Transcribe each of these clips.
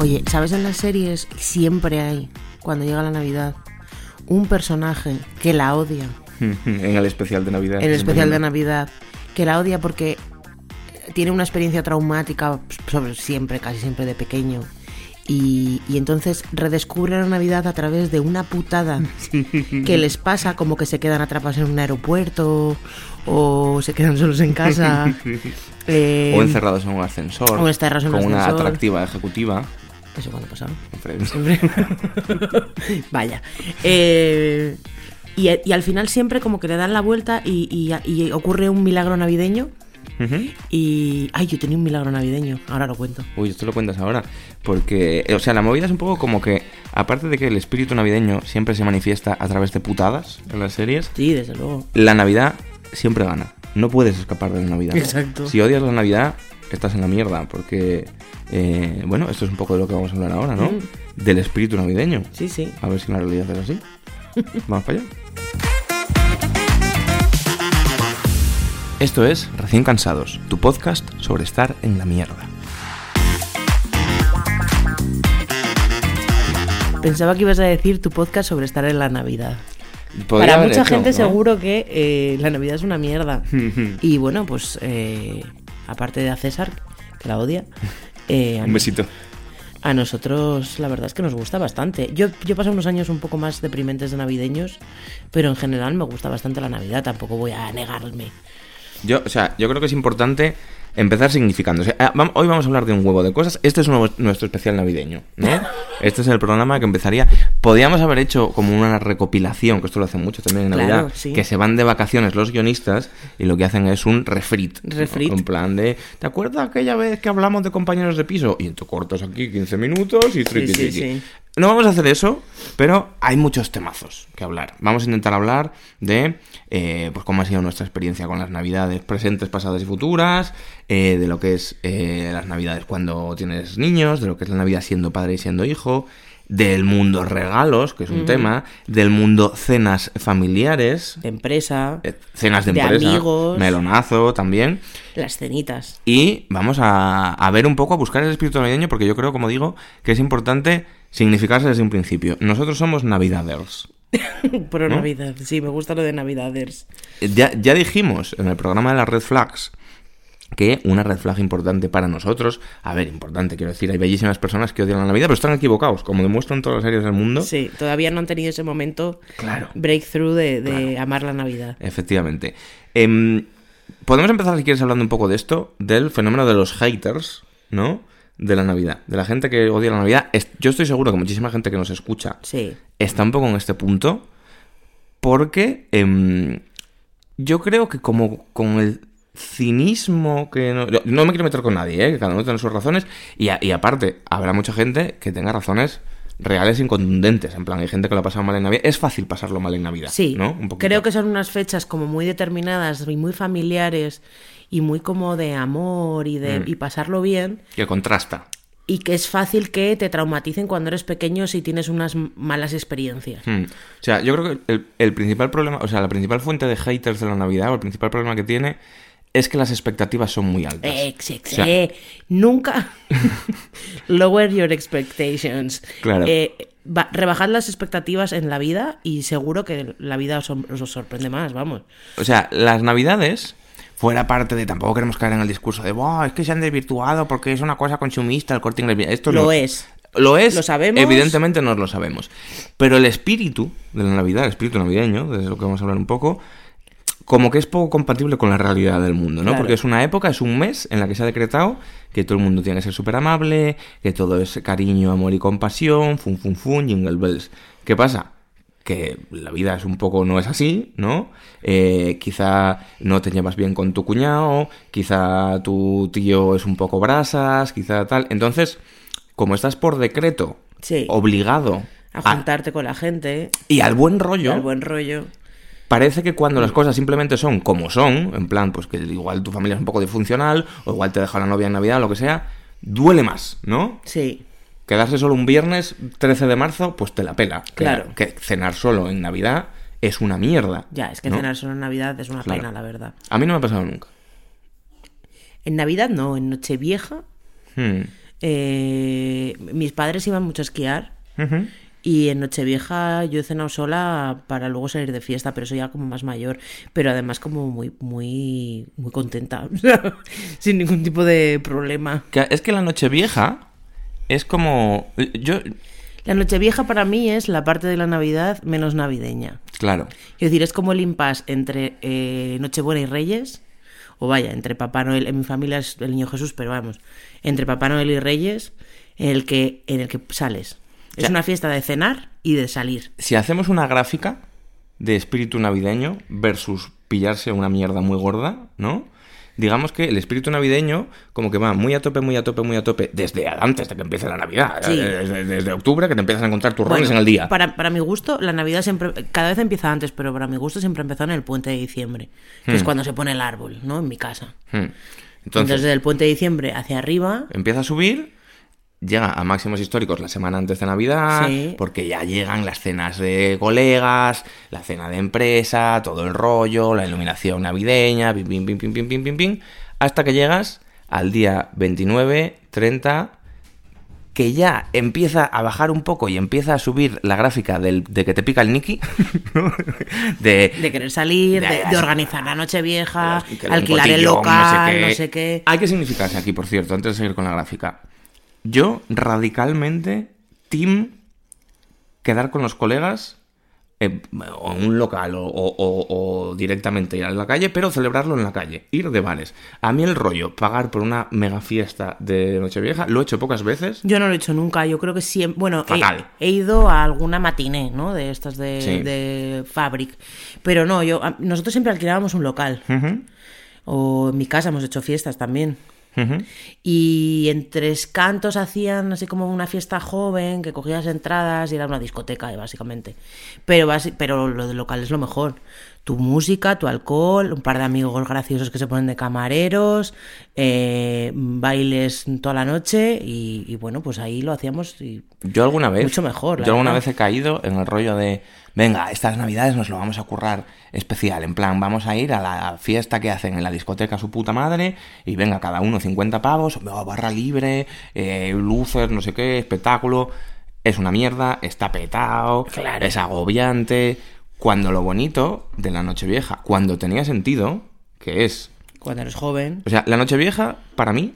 Oye, ¿sabes en las series siempre hay, cuando llega la Navidad, un personaje que la odia? en el especial de Navidad. En el especial de Navidad, que la odia porque tiene una experiencia traumática sobre siempre, casi siempre de pequeño. Y, y entonces redescubre la Navidad a través de una putada que les pasa, como que se quedan atrapados en un aeropuerto o se quedan solos en casa. eh, O encerrados en un ascensor. o encerrados en un con una atractiva ejecutiva. ¿Eso cuándo pasaba? Fred. Siempre. Vaya. Eh, y, y al final siempre como que le dan la vuelta y, y- y ocurre un milagro navideño. Y. Ay, yo tenía un milagro navideño. Ahora lo cuento. Uy, esto lo cuentas ahora. Porque, eh, o sea, la movida es un poco como que, aparte de que el espíritu navideño siempre se manifiesta a través de putadas en las series, Sí, desde luego. la Navidad siempre gana. No puedes escapar de la Navidad. Exacto. Si odias la Navidad, estás en la mierda. Porque, eh, bueno, esto es un poco de lo que vamos a hablar ahora, ¿no? Mm. Del espíritu navideño. Sí, sí. A ver si en la realidad es así. Vamos para allá. Esto es Recién Cansados, tu podcast sobre estar en la mierda. Pensaba que ibas a decir tu podcast sobre estar en la Navidad. Para mucha hecho, gente ¿no? seguro que eh, la Navidad es una mierda. y bueno, pues eh, aparte de a César, que la odia, eh, a, Un besito. a nosotros la verdad es que nos gusta bastante. Yo, yo pasado unos años un poco más deprimentes de navideños, pero en general me gusta bastante la Navidad, tampoco voy a negarme. Yo, o sea, yo creo que es importante empezar sea, ah, hoy vamos a hablar de un huevo de cosas. Este es nuevo- nuestro especial navideño, ¿no? Este es el programa que empezaría. Podríamos haber hecho como una recopilación, que esto lo hacen mucho también en Claro, Navidad, sí. que se van de vacaciones los guionistas y lo que hacen es un refrit. Refrit. En plan de, ¿te acuerdas aquella vez que hablamos de compañeros de piso? Y tú cortas aquí 15 minutos y triqui, sí, sí. No vamos a hacer eso, pero hay muchos temazos que hablar. Vamos a intentar hablar de eh, pues cómo ha sido nuestra experiencia con las navidades presentes, pasadas y futuras, eh, de lo que es eh, las navidades cuando tienes niños, de lo que es la navidad siendo padre y siendo hijo, del mundo regalos, que es un tema, del mundo cenas familiares, De empresa, eh, cenas de, De empresa, amigos. melonazo también. las cenitas. Y vamos a, a ver un poco, a buscar el espíritu navideño, porque yo creo, como digo, que es importante significarse desde un principio. Nosotros somos navidaders. Pro ¿No? Navidad, sí, me gusta lo de Navidaders. Ya, ya dijimos en el programa de las red flags que una red flag importante para nosotros, a ver, importante, quiero decir, hay bellísimas personas que odian la Navidad, pero están equivocados, como demuestran todas las series del mundo. Sí, todavía no han tenido ese momento Claro. breakthrough de, de amar la Navidad. Efectivamente. Em, Podemos empezar, si quieres, hablando un poco de esto, del fenómeno de los haters, ¿no? De la Navidad, de la gente que odia la Navidad. Es- Yo estoy seguro que muchísima gente que nos escucha Sí. está un poco en este punto porque em, yo creo que como con el cinismo que no, no me quiero meter con nadie, ¿eh? que cada uno tiene sus razones y, a- y aparte habrá mucha gente que tenga razones reales y contundentes, en plan hay gente que lo ha pasado mal en Navidad, es fácil pasarlo mal en Navidad, Sí, ¿no? Un creo que son unas fechas como muy determinadas y muy familiares y muy como de amor y Mm. de y pasarlo bien que contrasta. y que es fácil que te traumaticen cuando eres pequeño si tienes unas malas experiencias. Hmm. O sea, yo creo que el, el principal problema, o sea, la principal fuente de haters de la Navidad, o el principal problema que tiene, es que las expectativas son muy altas. Ex, ex, O sea, eh, nunca lower your expectations. Claro. Eh, ba- rebajad las expectativas en la vida y seguro que la vida os, os sorprende más, vamos. O sea, las navidades, fuera parte de tampoco queremos caer en el discurso de, "Buah, es que se han desvirtuado porque es una cosa consumista el corte inglés. Esto Lo no- es. Lo es. Lo sabemos. Evidentemente nos lo sabemos. Pero el espíritu de la Navidad, el espíritu navideño, de lo que vamos a hablar un poco, como que es poco compatible con la realidad del mundo, ¿no? Claro. Porque es una época, es un mes en la que se ha decretado que todo el mundo tiene que ser súper amable, que todo es cariño, amor y compasión, fun, fun, fun, jingle bells. ¿Qué pasa? Que la vida es un poco no es así, ¿no? Eh, quizá no te llevas bien con tu cuñado, quizá tu tío es un poco brasas, quizá tal. Entonces, como estás por decreto Sí. obligado A a- juntarte con la gente, y al buen rollo, al buen rollo. parece que cuando las cosas simplemente son como son, en plan, pues que igual tu familia es un poco disfuncional, o igual te deja la novia en Navidad, lo que sea, duele más, ¿no? Sí, Quedarse solo un viernes 13 de marzo, pues te la pela. Claro. Que, cenar solo en Navidad es una mierda. ya, es que ¿no? cenar solo en Navidad es una Claro. pena, la verdad. A mí no me ha pasado nunca. En Navidad no, en Nochevieja Hmm. eh, mis padres iban mucho a esquiar y en Nochevieja yo he cenado sola para luego salir de fiesta, pero eso ya como más mayor, pero además como muy, muy, muy contenta, sin ningún tipo de problema. Que- Es que la noche vieja es como... Yo... La Nochevieja para mí es la parte de la Navidad menos navideña. Claro. Es decir, es como el impasse entre eh, Nochebuena y Reyes, o vaya, entre Papá Noel, en mi familia es el Niño Jesús, pero vamos, entre Papá Noel y Reyes, en el que, en el que sales. Es una fiesta de cenar y de salir. Si hacemos una gráfica de espíritu navideño versus pillarse una mierda muy gorda, ¿no? Digamos que el espíritu navideño como que va muy a tope, muy a tope, muy a tope, desde antes de que empiece la Navidad. Sí. Desde, desde octubre que te empiezas a encontrar turrones Bueno, en el día. Para, para mi gusto, la Navidad siempre, cada vez empieza antes, pero para mi gusto siempre empezó en el puente de diciembre, que es cuando se pone el árbol, ¿no? En mi casa. Hmm. Entonces, Entonces, desde el puente de diciembre hacia arriba, empieza a subir, llega a máximos históricos la semana antes de Navidad, Sí. porque ya llegan las cenas de colegas, la cena de empresa, todo el rollo, la iluminación navideña, pim, pim, pim, pim, pim, pim, pim, pim, hasta que llegas al día 29, 30, que ya empieza a bajar un poco y empieza a subir la gráfica del, de que te pica el Nicky, de, de querer salir, de, organizar la noche vieja, el alquilar el local, no sé qué. Hay que significarse aquí, por cierto, antes de seguir con la gráfica. Yo, radicalmente, team quedar con los colegas eh, o en un local o, o- o- o directamente ir a la calle, pero celebrarlo en la calle, ir de bares. A mí el rollo, pagar por una mega fiesta de Nochevieja, lo he hecho pocas veces. Yo no lo he hecho nunca, yo creo que siempre... Bueno, he, Fatal. he ido a alguna matiné, ¿no? De estas de, Sí. de Fabric. Pero no, yo nosotros siempre alquilábamos un local. O en mi casa hemos hecho fiestas también. Y en Tres Cantos hacían así como una fiesta joven, que cogías entradas y era una discoteca, básicamente. Pero, pero lo del local es lo mejor. Tu música, tu alcohol, un par de amigos graciosos que se ponen de camareros, eh, bailes toda la noche y, y bueno, pues ahí lo hacíamos y Yo alguna vez. Mucho mejor, Yo alguna vez he caído en el rollo de. Venga, estas navidades nos lo vamos a currar especial. En plan, vamos a ir a la fiesta que hacen en la discoteca su puta madre. Y venga, cada uno 50 pavos, oh, barra libre, eh, luces, no sé qué, espectáculo. Es una mierda, está petado, Claro. es agobiante. Cuando lo bonito de la Nochevieja, cuando tenía sentido, que es. cuando eres joven, O sea, la Nochevieja, para mí.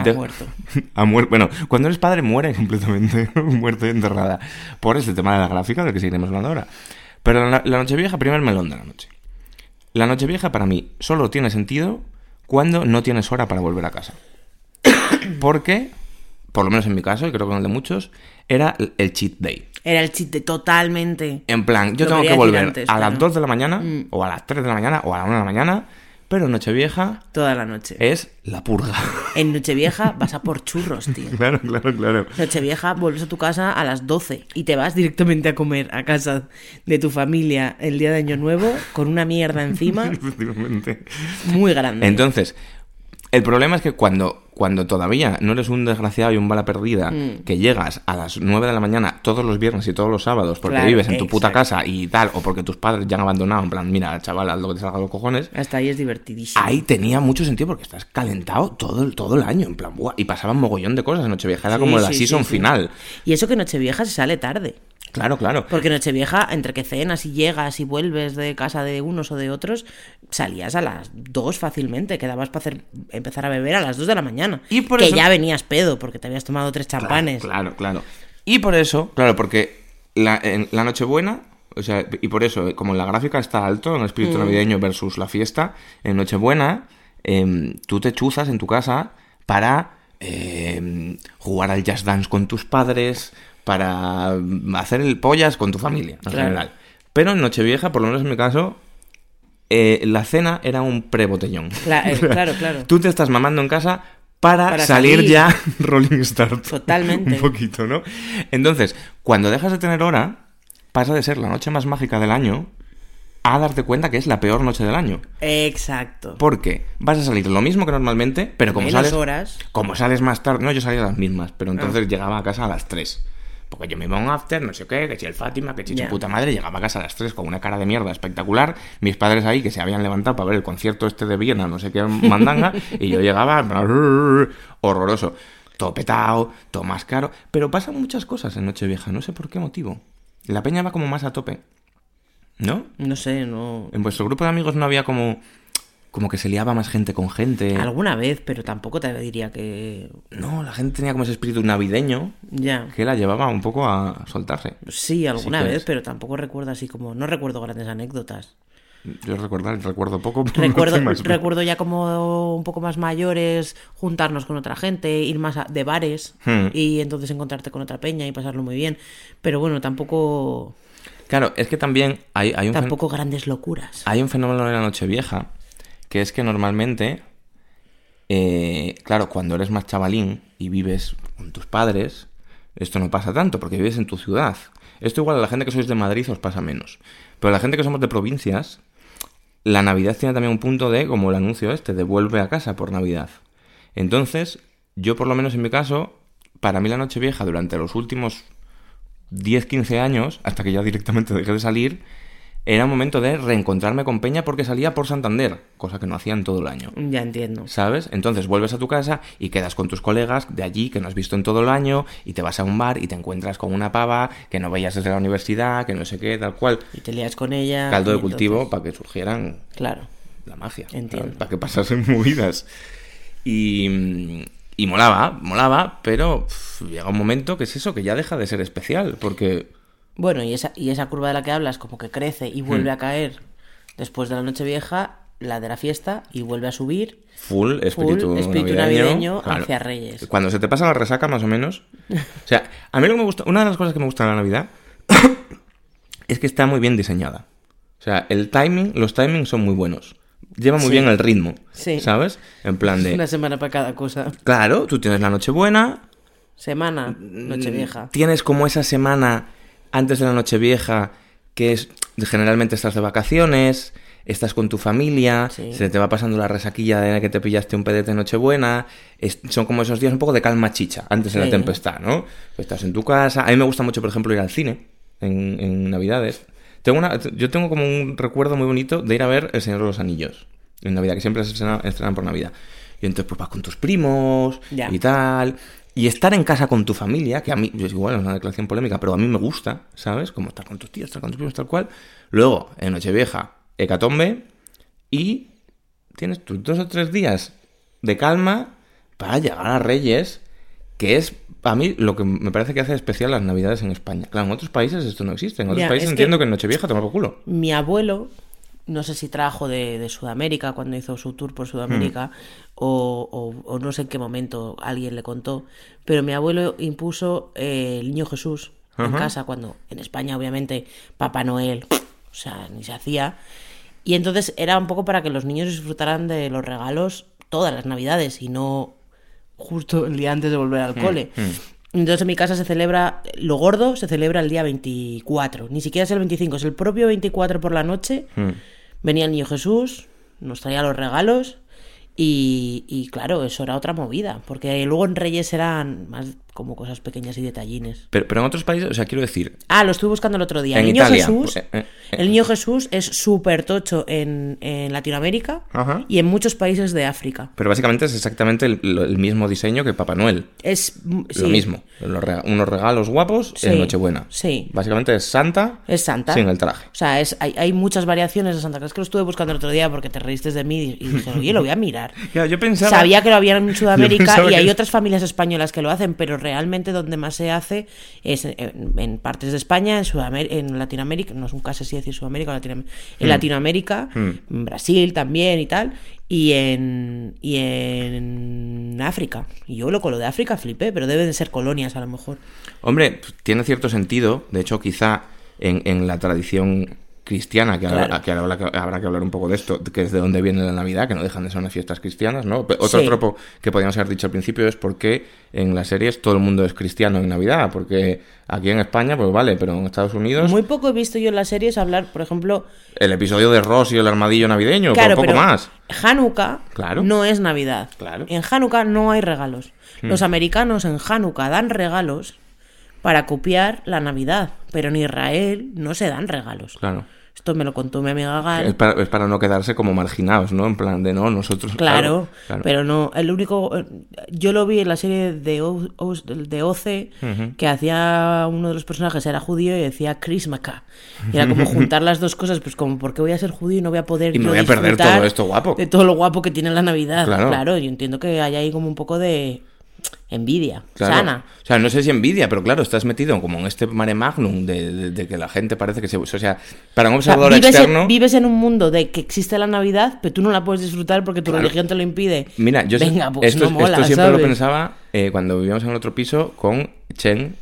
Ha de- muerto. ha muerto. Bueno, cuando eres padre muere completamente, muerto y enterrada. Por este tema de la gráfica, del que seguiremos hablando ahora. Pero la, la Nochevieja, primer melón de la noche. La Nochevieja para mí solo tiene sentido cuando no tienes hora para volver a casa. Porque, por lo menos en mi caso, y creo que en el de muchos, era el- cheat day. Era el chiste totalmente. En plan, yo Lo tengo que volver antes, a claro. las 2 de la mañana, Mm. o a las 3 de la mañana, o a la 1 de la mañana, pero Nochevieja Toda la noche. es la purga. En Nochevieja vas a por churros, tío. claro, claro, claro. Nochevieja vuelves a tu casa a las 12 y te vas directamente a comer a casa de tu familia el día de Año Nuevo con una mierda encima Efectivamente. muy grande. Entonces, el problema es que cuando, cuando todavía no eres un desgraciado y un bala perdida, Mm. que llegas a las 9 de la mañana todos los viernes y todos los sábados porque Claro, vives en tu puta exacto. casa y tal, o porque tus padres ya han abandonado, en plan, mira, chaval, haz lo que te salga los cojones, Hasta ahí es divertidísimo. ahí tenía mucho sentido porque estás calentado todo, el- todo el año, en plan, buah, y pasaban mogollón de cosas en Nochevieja, era Sí, como la sí, season sí. final. Y eso que Nochevieja se sale tarde. Claro, claro. Porque Nochevieja, entre que cenas y llegas y vuelves de casa de unos o de otros, salías a las 2 fácilmente. Quedabas para hacer, empezar a beber a las 2 de la mañana. Y por que eso- ya venías pedo porque te habías tomado tres champanes. Claro, claro. Y por eso, claro, porque la, en la Nochebuena, o sea, y por eso, eh, como la gráfica está alto en el espíritu Mm. navideño versus la fiesta, en Nochebuena, em, tú te chuzas en tu casa para em, jugar al jazz dance con tus padres, para hacer el pollas con tu familia, en Claro. general. Pero en Nochevieja, por lo menos en mi caso, eh, la cena era un pre-botellón. Cla- eh, claro, claro. Tú te estás mamando en casa para, Para salir, salir. ya Rolling Start. Totalmente. Un poquito, ¿no? Entonces, cuando dejas de tener hora, pasa de ser la noche más mágica del año a darte cuenta que es la peor noche del año. Exacto. Porque vas a salir lo mismo que normalmente, pero como Menos sales, horas. como sales más tarde, no, yo salía a las mismas, pero entonces Ah. llegaba a casa a las 3. Porque yo me iba a un after, no sé qué, que si el Fátima, que si su puta madre, llegaba a casa a las 3 con una cara de mierda espectacular. Mis padres ahí que se habían levantado para ver el concierto este de Viena, no sé qué mandanga, y yo llegaba horroroso. todo petado, todo más caro. Pero pasan muchas cosas en Nochevieja, no sé por qué motivo. La peña va como más a tope. ¿No? No sé, no... En vuestro grupo de amigos no había como. Como que se liaba más gente con gente. Alguna vez, pero tampoco te diría que... No, la gente tenía como ese espíritu navideño Ya. que la llevaba un poco a soltarse. Sí, alguna vez, es. pero tampoco recuerdo así como... No recuerdo grandes anécdotas. Yo recordar, recuerdo poco. pero no Recuerdo, recuerdo ya como un poco más mayores, juntarnos con otra gente, ir más a- de bares Hmm. y entonces encontrarte con otra peña y pasarlo muy bien. Pero bueno, tampoco, Claro, es que también hay, hay un tampoco grandes locuras. Hay un fenómeno en la Nochevieja, que es que normalmente, eh, claro, cuando eres más chavalín y vives con tus padres, esto no pasa tanto, porque vives en tu ciudad. Esto igual a la gente que sois de Madrid os pasa menos. Pero a la gente que somos de provincias, la Navidad tiene también un punto de, como el anuncio este, de vuelve a casa por Navidad. Entonces, yo por lo menos en mi caso, para mí la Nochevieja durante los últimos 10, 15 años, hasta que ya directamente dejé de salir, era un momento de reencontrarme con Peña porque salía por Santander, cosa que no hacían todo el año. Ya entiendo. ¿Sabes? Entonces vuelves a tu casa y quedas con tus colegas de allí que no has visto en todo el año y te vas a un bar y te encuentras con una pava que no veías desde la universidad, que no sé qué, tal cual. Y te lías con ella. Caldo de cultivo entonces- para que surgieran Claro. la magia. Entiendo. ¿sabes? Para que pasasen movidas. Y, y molaba, molaba, pero pff, llega un momento que es eso, que ya deja de ser especial, porque... Bueno, y esa, y esa curva de la que hablas como que crece y vuelve Hmm. a caer después de la noche vieja, la de la fiesta, y vuelve a subir. Full espíritu, espíritu navideño, navideño claro. hacia Reyes. Cuando se te pasa la resaca, más o menos. O sea, a mí lo que me gusta, una de las cosas que me gusta de la Navidad es que está muy bien diseñada. O sea, el timing, los timings son muy buenos. Lleva muy Sí. bien el ritmo. Sí. ¿Sabes? En plan de. Una semana para cada cosa. Claro, tú tienes la Nochebuena, Semana, noche vieja. tienes como esa semana antes de la Nochevieja, que es generalmente estás de vacaciones, estás con tu familia, Sí. se te va pasando la resaquilla de que te pillaste un pedete de Nochebuena, es- son como esos días un poco de calma chicha antes de la tempestad, ¿no? Estás en tu casa, a mí me gusta mucho, por ejemplo, ir al cine en, en Navidades. Tengo una, yo tengo como un recuerdo muy bonito de ir a ver El Señor de los Anillos en Navidad, que siempre se estrena- estrenan por Navidad. Y entonces pues vas con tus primos Ya. y tal. Y estar en casa con tu familia, que a mí, es igual, es una declaración polémica, pero a mí me gusta, ¿sabes? Como estar con tus tíos, estar con tus primos, tal cual. Luego, en Nochevieja, hecatombe, y tienes tus dos o tres días de calma para llegar a Reyes, que es a mí lo que me parece que hace especial las Navidades en España. Claro, en otros países esto no existe. En otros países es que- entiendo que... en Nochevieja toma por culo. Mi abuelo, no sé si trajo de, de Sudamérica cuando hizo su tour por Sudamérica, o, o- o no sé en qué momento alguien le contó, pero mi abuelo impuso eh, el niño Jesús en casa, cuando en España obviamente Papá Noel, o sea, ni se hacía. Y entonces era un poco para que los niños disfrutaran de los regalos todas las navidades y no justo el día antes de volver al cole. Entonces en mi casa se celebra, lo gordo se celebra el día 24, ni siquiera es el 25, es el propio 24 por la noche. Venía el niño Jesús, nos traía los regalos y, y claro, eso era otra movida, porque luego en Reyes eran más como cosas pequeñas y detallines. Pero, pero en otros países, o sea, quiero decir, Ah, lo estuve buscando el otro día. En el niño Italia, Jesús, eh, eh, eh. el niño Jesús es súper tocho en, en Latinoamérica Ajá. y en muchos países de África. pero básicamente es exactamente el, mismo diseño que Papá Noel. Es mm, sí, Lo mismo. Rega- unos regalos guapos Sí, en Nochebuena. sí. Básicamente es Santa Es Santa. sin el traje. O sea, es, hay, hay muchas variaciones de Santa Claus que lo estuve buscando el otro día porque te reíste de mí y dije, oye, lo voy a mirar. Claro, yo pensaba... Sabía que lo había en Sudamérica y hay que- otras familias españolas que lo hacen, pero realmente donde más se hace es en, en partes de España, en, Sudamérica, en Latinoamérica, no es un caso así decir Sudamérica, o Latinoamérica, en Mm. Latinoamérica, en Brasil también y tal, y en, y en África. Y yo lo con lo de África flipé, pero deben de ser colonias a lo mejor. Hombre, tiene cierto sentido. De hecho, quizá en, en la tradición cristiana, que, Claro. que habrá que- habrá que hablar un poco de esto, que es de dónde viene la Navidad, que no dejan de ser unas fiestas cristianas, ¿no? Otro Sí. tropo que podríamos haber dicho al principio es por qué en las series todo el mundo es cristiano en Navidad, porque aquí en España, pues vale, pero en Estados Unidos, Muy poco he visto yo en las series hablar, por ejemplo, el episodio de Ross y el armadillo navideño, Claro, por poco pero más. Hanukkah Claro. no es Navidad. Claro. Hmm. En Hanukkah no hay regalos. Los americanos en Hanukkah dan regalos para copiar la Navidad, pero en Israel no se dan regalos. Claro. Esto me lo contó mi amiga Gal. Es para, es para no quedarse como marginados, ¿no? En plan de no, nosotros. Claro, claro. pero no, el único, eh, yo lo vi en la serie de, O- O- de OC, que hacía uno de los personajes era judío y decía Chrismaka. Y era como juntar las dos cosas, pues como, ¿por qué voy a ser judío y no voy a poder Y me voy a perder todo esto guapo? De todo lo guapo que tiene la Navidad. Claro. Claro, yo entiendo que hay ahí como un poco de envidia Claro. sana. O sea, no sé si envidia, pero claro, estás metido como en este mare magnum de, de- de que la gente parece que se. O sea, para un O sea, observador vives, externo. en, vives en un mundo de que existe la Navidad, pero tú no la puedes disfrutar porque tu religión te lo impide. Mira, yo Venga, pues esto, no mola, esto siempre lo pensaba eh, cuando vivíamos en otro piso con Chen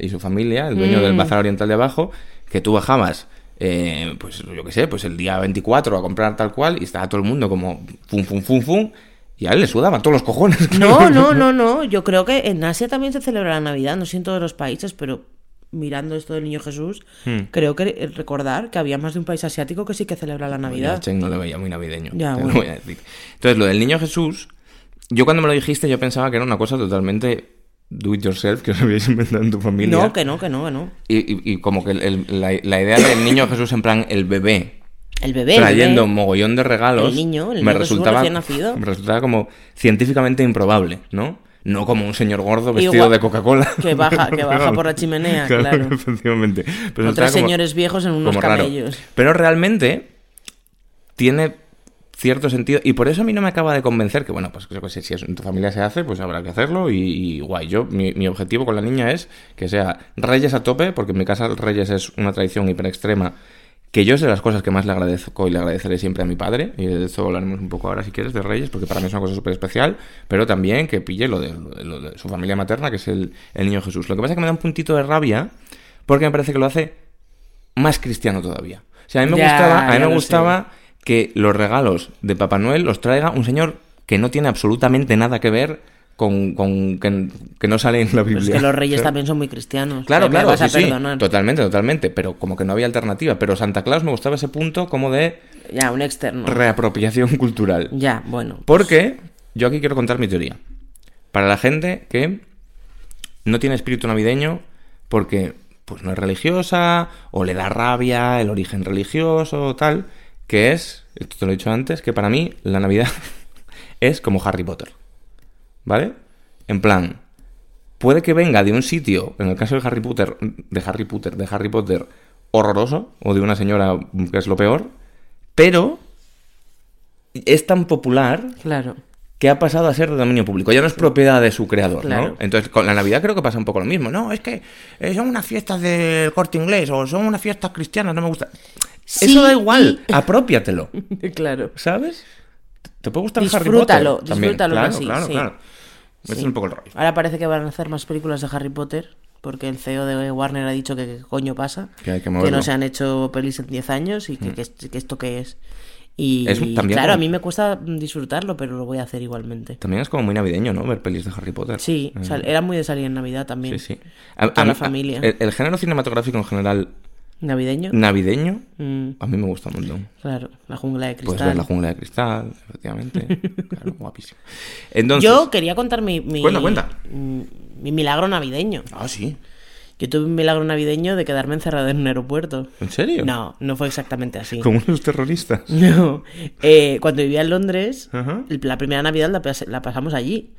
y su familia, el dueño Mm. del bazar oriental de abajo, que tú bajabas, eh, pues yo qué sé, pues el día 24 a comprar tal cual y estaba todo el mundo como fum, fum, fum, fum, y a él le sudaban todos los cojones. No, no, no, no. Yo creo que en Asia también se celebra la Navidad, no sé en todos los países, pero mirando esto del niño Jesús, Hmm. creo que eh, recordar que había más de un país asiático que sí que celebra la Ya, Navidad. Chen no le veía muy navideño. Ya, lo bueno. voy a decir. Entonces, lo del niño Jesús, yo cuando me lo dijiste, yo pensaba que era una cosa totalmente do it yourself que os habíais inventado en tu familia. No, que no, que no, que no. Y, y- y como que el- el- la, la idea del niño Jesús en plan el bebé El bebé. el trayendo bebé. un mogollón de regalos El niño, el me niño Jesús resultaba nacido. me resultaba como científicamente improbable, ¿no? No como un señor gordo vestido Igual- de Coca-Cola. que baja- que baja por la chimenea, claro. efectivamente. Pero tres como- señores viejos en unos raro. camellos. Pero realmente tiene cierto sentido y por eso a mí no me acaba de convencer que bueno pues si es- en tu familia se hace pues habrá que hacerlo y, y guay yo mi, mi objetivo con la niña es que sea Reyes a tope porque en mi casa Reyes es una tradición hiper extrema que yo es de las cosas que más le agradezco y le agradeceré siempre a mi padre y de eso hablaremos un poco ahora si quieres de Reyes porque para mí es una cosa súper especial pero también que pille lo de, lo de- su familia materna que es el, el niño Jesús lo que pasa es que me da un puntito de rabia porque me parece que lo hace más cristiano todavía. O sea, a mí me Ya, gustaba, a mí me gustaba que los regalos de Papá Noel los traiga un señor que no tiene absolutamente nada que ver con, con- que, que no sale en la Pero Biblia. es que los reyes también son muy cristianos. Claro, claro, vas a sí, totalmente, totalmente, pero como que no había alternativa. Pero Santa Claus me gustaba ese punto como de Ya, un externo. reapropiación cultural. Ya, bueno. Porque yo aquí quiero contar mi teoría. Para la gente que no tiene espíritu navideño porque pues no es religiosa o le da rabia el origen religioso o tal, que es, esto te lo he dicho antes, que para mí la Navidad es como Harry Potter. ¿Vale? En plan, puede que venga de un sitio, en el caso de Harry Potter, de Harry Potter, de Harry Potter horroroso o de una señora que es lo peor, pero es tan popular Claro. que ha pasado a ser de dominio público. Ya no es propiedad de su creador, Claro. ¿no? Entonces, con la Navidad creo que pasa un poco lo mismo. No, es que eh, son unas fiestas del corte inglés o son unas fiestas cristianas, no me gusta. Sí, Eso da igual, y- apropiatelo, claro. ¿sabes? ¿Te puede gustar Harry Disfrútalo, Potter? También, disfrútalo claro, así, claro, sí. claro. Ese es un poco el rollo. Ahora parece que van a hacer más películas de Harry Potter. Porque el CEO de Warner ha dicho que qué coño pasa. Que hay que moverlo. no se han hecho pelis en 10 años y que, que es- que esto qué es. Y Es también claro, como- a mí me cuesta disfrutarlo, pero lo voy a hacer igualmente. También es como muy navideño, ¿no? Ver pelis de Harry Potter. Sí, o sea, era muy de salir en Navidad también. Mm. Sí, sí. A- la familia. El, el género cinematográfico en general ¿Navideño? navideño, Mm, a mí me gusta un montón. claro, la jungla de Puedes cristal. ver la jungla de cristal, efectivamente. claro, guapísimo. Entonces, Yo quería contar mi, mi, Cuenta, cuenta. mm, mi milagro navideño. Ah, sí. Yo tuve un milagro navideño de quedarme encerrada en un aeropuerto. ¿En serio? No, no fue exactamente así. Como unos terroristas. No. Eh, cuando vivía en Londres, Ajá. la primera Navidad la, pas- la pasamos allí.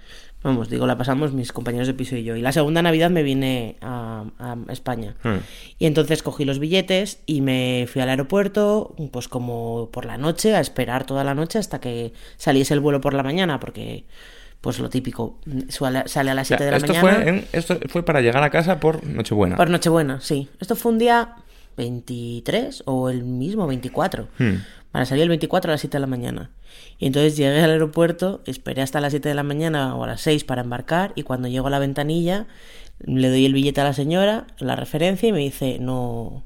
Vamos, digo, la pasamos mis compañeros de piso y yo. Y la segunda Navidad me vine a, a España. Hmm. Y entonces cogí los billetes y me fui al aeropuerto, pues como por la noche, a esperar toda la noche hasta que saliese el vuelo por la mañana, porque, pues lo típico, sale a las O sea, 7 de la esto, mañana. fue en- esto fue para llegar a casa por Nochebuena. Por Nochebuena, sí. Esto fue un día 23 o el mismo 24. Hmm. Para salir el 24 a las 7 de la mañana. Y entonces llegué al aeropuerto, esperé hasta las 7 de la mañana o a las 6 para embarcar y cuando llego a la ventanilla le doy el billete a la señora, la referencia y me dice, no,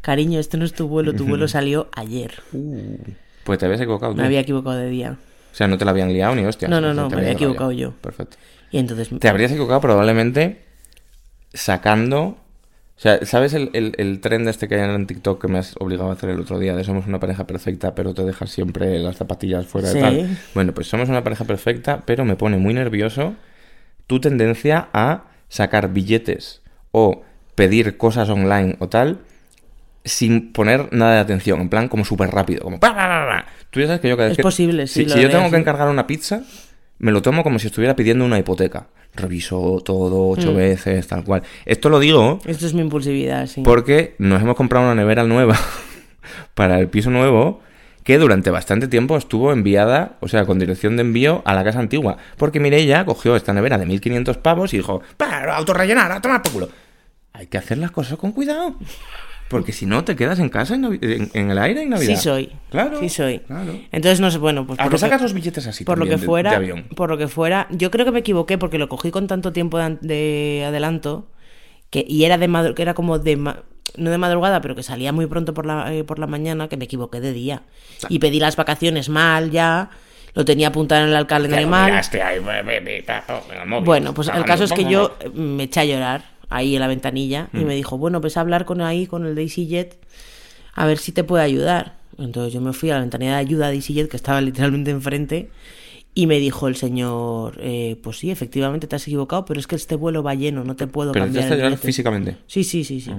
cariño, este no es tu vuelo, tu vuelo salió ayer. Uh, pues te habías equivocado tú. Me había equivocado de día. O sea, no te la habían liado ni hostias. No, no, no, me había equivocado rayado. yo. Perfecto. Y entonces... Te habrías equivocado probablemente sacando... O sea, ¿sabes el, el, el trend este que hay en TikTok que me has obligado a hacer el otro día? De somos una pareja perfecta, pero te dejas siempre las zapatillas fuera Sí. de tal. Bueno, pues somos una pareja perfecta, pero me pone muy nervioso tu tendencia a sacar billetes o pedir cosas online o tal sin poner nada de atención, en plan como súper rápido, como... Tú ya sabes que yo cada vez Es que- posible, sí, Si, lo si yo tengo que sí. encargar una pizza, me lo tomo como si estuviera pidiendo una hipoteca. Reviso todo ocho Mm. veces, tal cual. Esto lo digo Esto es mi impulsividad, sí. porque nos hemos comprado una nevera nueva para el piso nuevo que durante bastante tiempo estuvo enviada, o sea, con dirección de envío a la casa antigua. Porque Mireia cogió esta nevera de 1500 pavos y dijo, para autorrellenar, a tomar por culo. Hay que hacer las cosas con cuidado. Porque si no, te quedas en casa en, en- en el aire en Navidad. Sí soy. Claro. Sí soy. Claro. Entonces, no sé, bueno, pues ¿A por qué lo que- sacas los billetes así por lo también que de- fuera, de avión? por lo que fuera, yo creo que me equivoqué porque lo cogí con tanto tiempo de, de adelanto que y era de que era como de ma- no de madrugada, pero que salía muy pronto por la eh, por la mañana que me equivoqué de día y pedí las vacaciones mal ya. Lo tenía apuntado en el calendario mal. Miraste ahí, oh, el móvil. Bueno, pues el caso es que yo me eché a llorar ahí en la ventanilla Mm. y me dijo, bueno, pues a hablar con ahí, con el de EasyJet, a ver si te puede ayudar. Entonces yo me fui a la ventanilla de ayuda de EasyJet, que estaba literalmente enfrente, y me dijo el señor, eh, pues sí, efectivamente te has equivocado, pero es que este vuelo va lleno, no te puedo Pero cambiar billete". físicamente. Sí, sí, sí, sí.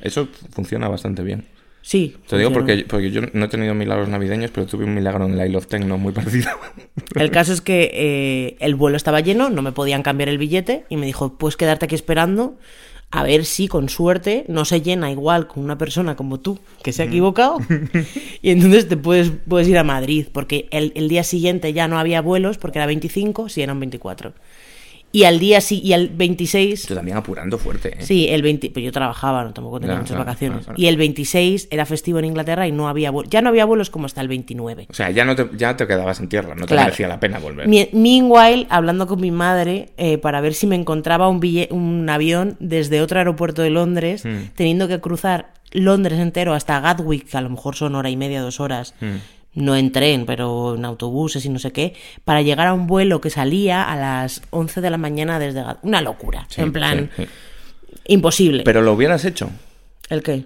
Eso funciona bastante bien. Sí. Te digo porque, porque yo no he tenido milagros navideños, pero tuve un milagro en el I Love Techno muy parecido. El caso es que eh, el vuelo estaba lleno, no me podían cambiar el billete y me dijo, puedes quedarte aquí esperando a ver si con suerte no se llena igual con una persona como tú que se ha equivocado y entonces te puedes, puedes ir a Madrid porque el, el día siguiente ya no había vuelos porque era 25, sí eran 24. Y al día sí, y al 26 Tú también apurando fuerte, ¿eh? Sí, el 20, pues yo trabajaba, no tampoco tenía muchas vacaciones. Y el 26 era festivo en Inglaterra y no había vuelos. Ya no había vuelos como hasta el 29. O sea, ya, no te, ya te quedabas en tierra, no te merecía la pena volver. Mi- Meanwhile, hablando con mi madre eh, para ver si me encontraba un, bille- un avión desde otro aeropuerto de Londres, Mm. teniendo que cruzar Londres entero hasta Gatwick, que a lo mejor son hora y media, dos horas, Mm. No en tren, pero en autobuses y no sé qué, para llegar a un vuelo que salía a las 11 de la mañana desde. Una locura, Sí, en plan, sí, sí. imposible. Pero lo hubieras hecho, ¿El qué?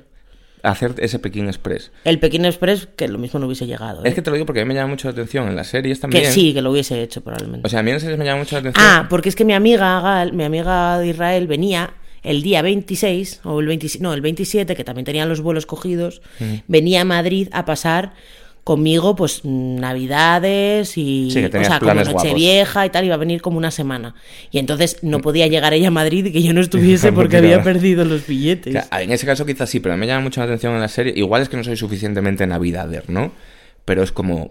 hacer ese Pekín Express. El Pekín Express, que lo mismo no hubiese llegado. ¿eh? Es que te lo digo porque a mí me llama mucho la atención en las series también. Que sí, que lo hubiese hecho probablemente. O sea, a mí en las series me llama mucho la atención. Ah, porque es que mi amiga Gal, mi amiga de Israel venía el día 26 o el 27, no, el 27 que también tenían los vuelos cogidos, venía a Madrid a pasar conmigo pues navidades y Sí, que o sea, como. Nochevieja y tal, iba a venir como una semana. Y entonces no podía llegar ella a Madrid y que yo no estuviese porque había perdido los billetes. O sea, en ese caso quizás sí, pero me llama mucho la atención en la serie. Igual es que no soy suficientemente navidader, ¿no? Pero es como,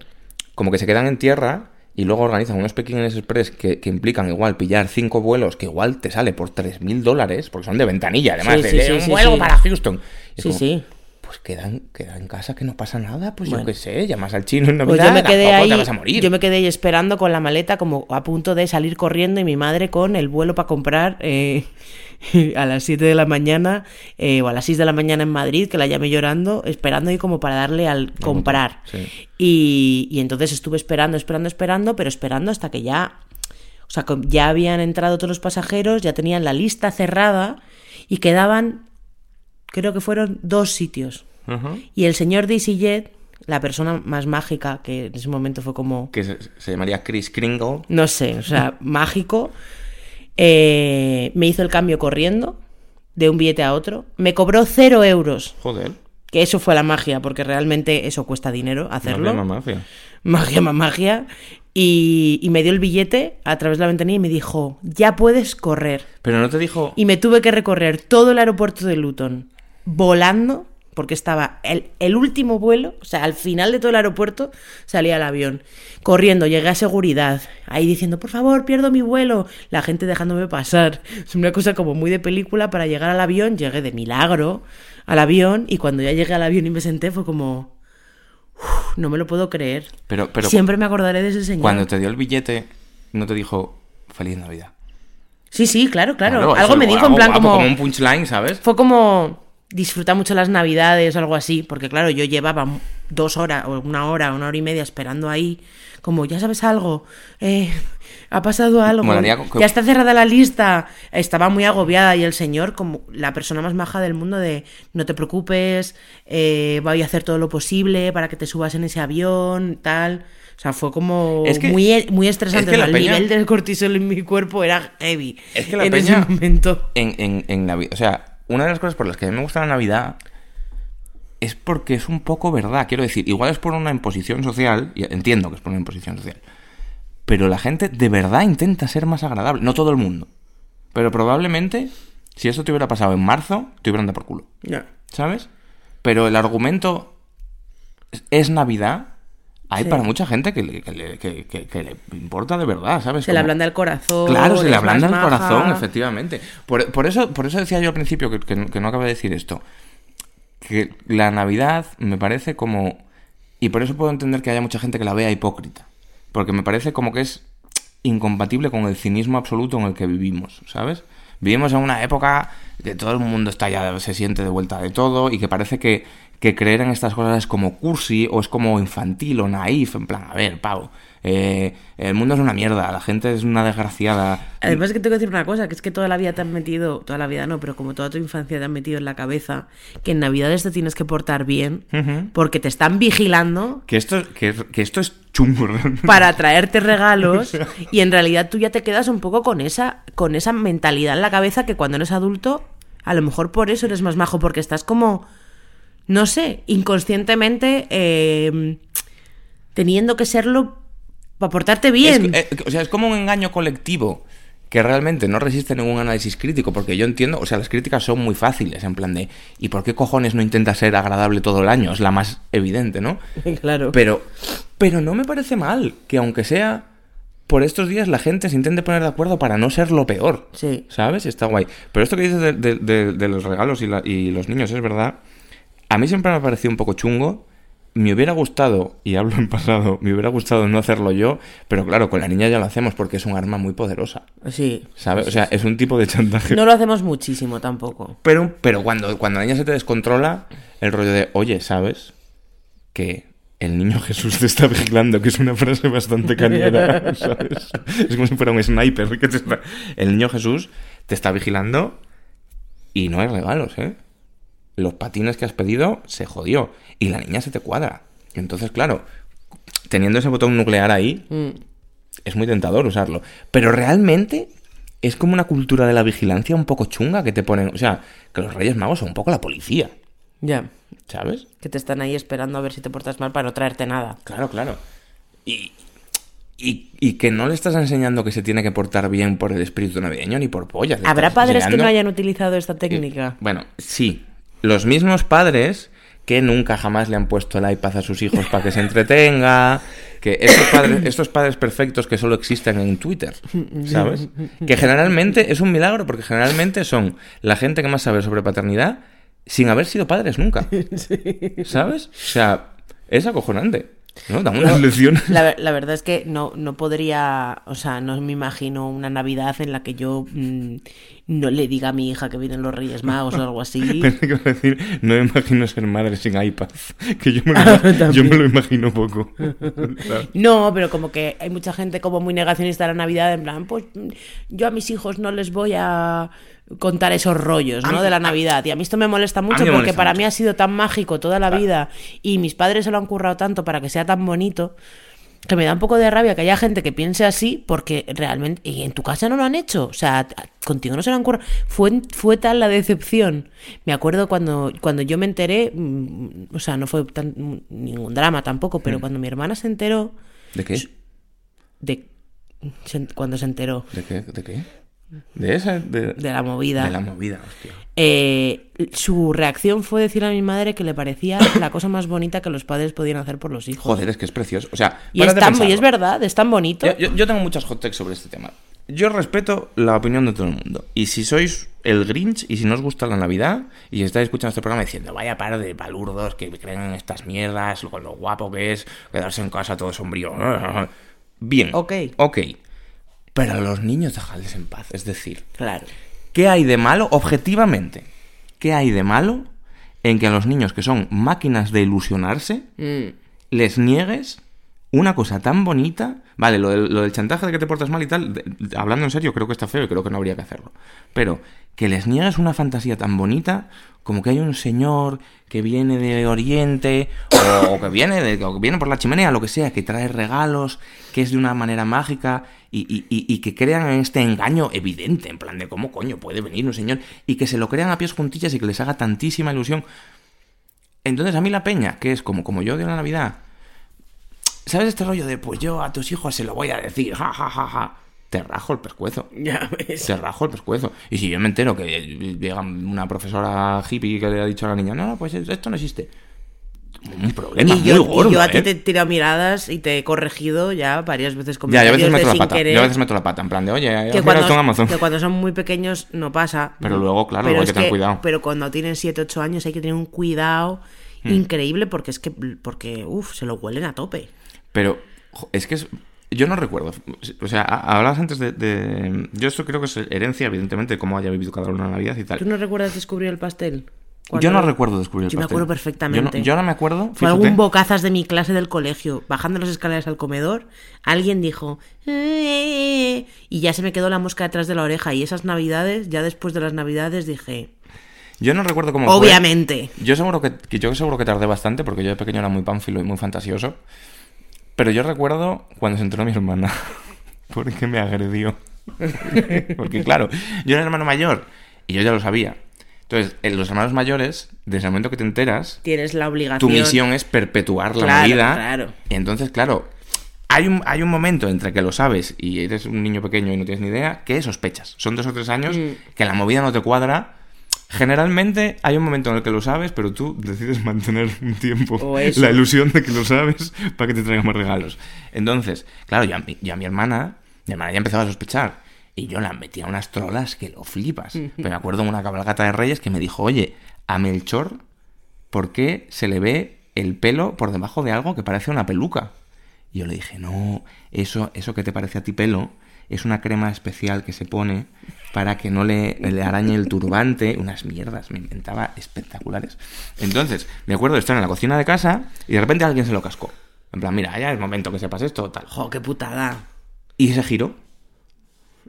como que se quedan en tierra y luego organizan unos Pekín Express que, que implican igual pillar cinco vuelos que igual te sale por 3.000 dólares, porque son de ventanilla, además, Sí, de, sí, de sí, un vuelo para Houston. Es sí, como, sí. Pues queda en, queda en casa que no pasa nada, pues Bueno. yo qué sé, llamas al chino en Pues Navidad, yo me quedé ahí, te vas a morir. yo me quedé ahí esperando con la maleta como a punto de salir corriendo y mi madre con el vuelo para comprar eh, a las 7 de la mañana eh, o a las 6 de la mañana en Madrid, que la llamé llorando, esperando ahí como para darle al comprar. sí. Y, y entonces estuve esperando, esperando, esperando, pero esperando hasta que ya, o sea, ya habían entrado todos los pasajeros, ya tenían la lista cerrada y quedaban, creo que fueron dos sitios. Y el señor de EasyJet, la persona más mágica, que en ese momento fue como, Que se, se llamaría Chris Kringle. no sé, o sea, mágico, eh, me hizo el cambio corriendo de un billete a otro, me cobró cero euros, Joder, que eso fue la magia, porque realmente eso cuesta dinero hacerlo. Magia, más magia. Y, y me dio el billete a través de la ventanilla y me dijo, ya puedes correr. Pero no te dijo... Y me tuve que recorrer todo el aeropuerto de Luton volando, porque estaba el, el último vuelo, o sea, al final de todo el aeropuerto salía el avión. Corriendo, llegué a seguridad, ahí diciendo, por favor, pierdo mi vuelo. La gente dejándome pasar. Es una cosa como muy de película para llegar al avión. Llegué de milagro al avión y cuando ya llegué al avión y me senté fue como... "Uf, no me lo puedo creer. Pero, pero Siempre me acordaré de ese señor. cuando te dio el billete, no te dijo Feliz Navidad. Sí, sí, claro, claro. Claro, Algo me dijo en plan guapo, como... un punchline, ¿sabes? Fue como disfruta mucho las navidades o algo así, porque claro, yo llevaba dos horas o una hora, una hora y media esperando ahí, como ya sabes algo, eh, ha pasado algo, Molaría ya está cerrada la lista, estaba muy agobiada y el señor, como la persona más maja del mundo, de no te preocupes, eh, voy a hacer todo lo posible para que te subas en ese avión, tal. O sea, fue como Es que- muy, muy estresante. es que o sea, la el peña- nivel del cortisol en mi cuerpo era heavy. Es que la en peña- ese momento. En, en, en Navidad. O sea, una de las cosas por las que a mí me gusta la Navidad es porque es un poco verdad. Quiero decir, igual es por una imposición social, y entiendo que es por una imposición social, pero la gente de verdad intenta ser más agradable. No todo el mundo. Pero probablemente, si eso te hubiera pasado en marzo, te hubieran dado por culo. Ya. ¿Sabes? Pero el argumento es- es Navidad. Hay Sí. para mucha gente que le, que le- que- que- que le importa de verdad, ¿sabes? Se le Como- ablanda el corazón. Claro, se le ablanda el corazón, efectivamente. Por, por eso, por eso decía yo al principio, que, que no- que no acabo de decir esto, que la Navidad me parece como... Y por eso puedo entender que haya mucha gente que la vea hipócrita. Porque me parece como que es incompatible con el cinismo absoluto en el que vivimos, ¿sabes? Vivimos en una época que todo el mundo está ya, se siente de vuelta de todo y que parece que, que creer en estas cosas es como cursi o es como infantil o naif, en plan, a ver, pavo, eh, el mundo es una mierda, la gente es una desgraciada. Además que tengo que decir una cosa, que es que toda la vida te han metido, toda la vida no, pero como toda tu infancia te han metido en la cabeza que en Navidades te tienes que portar bien porque te están vigilando Que esto, que, que esto es chungo, para traerte regalos y en realidad tú ya te quedas un poco con esa con esa mentalidad en la cabeza que cuando eres adulto a lo mejor por eso eres más majo porque estás como no sé inconscientemente eh, teniendo que serlo para portarte Es, bien eh, o sea, es como un engaño colectivo que realmente no resiste ningún análisis crítico, porque yo entiendo, o sea, las críticas son muy fáciles, en plan de, ¿y por qué cojones no intenta ser agradable todo el año? Es la más evidente, ¿no? claro Pero, pero no me parece mal que aunque sea por estos días la gente se intente poner de acuerdo para no ser lo peor. sí ¿Sabes? Está guay. Pero esto que dices de, de- de- de los regalos y, la- y los niños es verdad. A mí siempre me ha parecido un poco chungo. Me hubiera gustado, y hablo en pasado, me hubiera gustado no hacerlo yo, pero claro, con la niña ya lo hacemos porque es un arma muy poderosa. sí ¿Sabes? O sea, es un tipo de chantaje. no lo hacemos muchísimo tampoco Pero, pero cuando, cuando la niña se te descontrola, el rollo de, oye, ¿sabes? Que el niño Jesús te está vigilando, que es una frase bastante cañera, ¿sabes? Es como si fuera un sniper. Que te está- El niño Jesús te está vigilando y no hay regalos, ¿eh? Los patines que has pedido se jodió y la niña se te cuadra. Entonces, claro, teniendo ese botón nuclear ahí, Mm. es muy tentador usarlo. Pero realmente es como una cultura de la vigilancia un poco chunga que te ponen. O sea, que los Reyes Magos son un poco la policía, ya ¿sabes? que te están ahí esperando a ver si te portas mal para no traerte nada Claro, claro. Y, y, y que no le estás enseñando que se tiene que portar bien por el espíritu navideño ni por pollas. le habrá padres que no hayan utilizado esta técnica Bueno, sí. Los mismos padres que nunca jamás le han puesto el iPad a sus hijos para que se entretenga. Que estos padres, estos padres perfectos que solo existen en Twitter, ¿sabes? Que generalmente es un milagro porque generalmente son la gente que más sabe sobre paternidad sin haber sido padres nunca. ¿Sabes? O sea, es acojonante. ¿No? Dan unas lecciones. La, ver- la verdad es que no, no podría, o sea, no me imagino una Navidad en la que yo mm, no le diga a mi hija que vienen los Reyes Magos o algo así. Pensé que a decir, no me imagino ser madre sin iPad. Que yo me Ah, lo, yo también. me lo imagino poco. No, pero como que hay mucha gente como muy negacionista de la Navidad, en plan, pues mm, yo a mis hijos no les voy a contar esos rollos, ¿no? mí- De la Navidad. Y a mí esto me molesta mucho me porque molesta para mucho. mí ha sido tan mágico toda la Claro. vida y mis padres se lo han currado tanto para que sea tan bonito que me da un poco de rabia que haya gente que piense así porque realmente y en tu casa no lo han hecho o sea contigo no se lo han currado fue fue tal la decepción me acuerdo cuando cuando yo me enteré mm, o sea no fue tan, ningún drama tampoco pero cuando mi hermana se enteró ¿De qué? de cuando se enteró ¿De qué? ¿De qué? ¿De esa? De, de la movida de la movida, hostia. eh, su reacción fue decir a mi madre que le parecía la cosa más bonita que los padres podían hacer por los hijos Joder, es que es precioso. O sea, y es, tan, y es verdad es tan bonito Yo, yo- yo tengo muchas hot takes sobre este tema. Yo respeto la opinión de todo el mundo. Y si sois el Grinch y si no os gusta la Navidad y estáis escuchando este programa diciendo vaya par de palurdos que creen en estas mierdas, con lo guapo que es quedarse en casa todo sombrío. Bien. Ok. Ok. Pero a los niños dejadles en paz. Es decir, claro ¿Qué hay de malo, objetivamente? ¿Qué hay de malo en que a los niños que son máquinas de ilusionarse Mm. les niegues una cosa tan bonita? Vale, lo del, lo del chantaje de que te portas mal y tal, de- de- hablando en serio, creo que está feo y creo que no habría que hacerlo. Pero que les niegues una fantasía tan bonita como que hay un señor que viene de Oriente o, o que viene de, o que viene por la chimenea, lo que sea, que trae regalos, que es de una manera mágica y, y- y- que crean en este engaño evidente, en plan de cómo coño puede venir un señor y que se lo crean a pies juntillas y que les haga tantísima ilusión. Entonces a mí la peña, que es como, como yo de la Navidad, ¿sabes este rollo de, pues yo a tus hijos se lo voy a decir, ja, ja, ja, ja? Te rajo el pescuezo. Ya ves. Te rajo el pescuezo. Y si yo me entero que llega una profesora hippie que le ha dicho a la niña, no, no, pues esto no existe. Un problema Y yo, muy gordo, y yo a ti ¿eh? te he tirado miradas y te he corregido ya varias veces con Ya, yo a veces meto la pata. querer. Yo a veces meto la pata, en plan de, oye, que cuando, en Amazon. que cuando son muy pequeños no pasa. Pero luego, claro, Pero hay es que tener cuidado. Pero cuando tienen 7, 8 años hay que tener un cuidado Hmm. increíble porque es que, porque, uff, se lo huelen a tope. Pero es que es... Yo no recuerdo. O sea, hablabas antes de, de- Yo esto creo que es herencia, evidentemente, de cómo haya vivido cada uno en la Navidad y tal. ¿Tú no recuerdas descubrir el pastel? Yo no recuerdo descubrir el Yo me acuerdo perfectamente. Yo no, yo no me acuerdo. Fue fíjate. algún bocazas de mi clase del colegio. Bajando las escaleras al comedor, alguien dijo... "Eh", Y ya se me quedó la mosca detrás de la oreja. Y esas navidades, ya después de las navidades, dije... Yo no recuerdo cómo fue. Obviamente. Yo seguro que, que yo seguro que tardé bastante porque yo de pequeño era muy pánfilo y muy fantasioso. Pero yo recuerdo cuando se enteró mi hermana. porque me agredió. porque claro, yo era el hermano mayor y yo ya lo sabía. Entonces, en los hermanos mayores, desde el momento que te enteras, Tienes la tu obligación... misión es perpetuar la Claro, vida. claro. Y entonces, claro, hay un, hay un momento entre que lo sabes y eres un niño pequeño y no tienes ni idea, que sospechas. Son dos o tres años Mm. que la movida no te cuadra. Generalmente hay un momento en el que lo sabes, pero tú decides mantener un tiempo la ilusión de que lo sabes para que te traigan más regalos. Entonces, claro, mi- ya mi hermana, mi hermana ya empezaba a sospechar. Y yo la metía a unas trolas que lo flipas. Pero me acuerdo de una cabalgata de reyes que me dijo, oye, a Melchor ¿por qué se le ve el pelo por debajo de algo que parece una peluca? Y yo le dije, no, eso, eso que te parece a ti pelo es una crema especial que se pone para que no le, le arañe el turbante. Unas mierdas, me inventaba espectaculares. Entonces, me acuerdo de estar en la cocina de casa y de repente alguien se lo cascó. En plan, mira, ya es momento que sepas esto, tal. Jo, qué putada. Y se giró.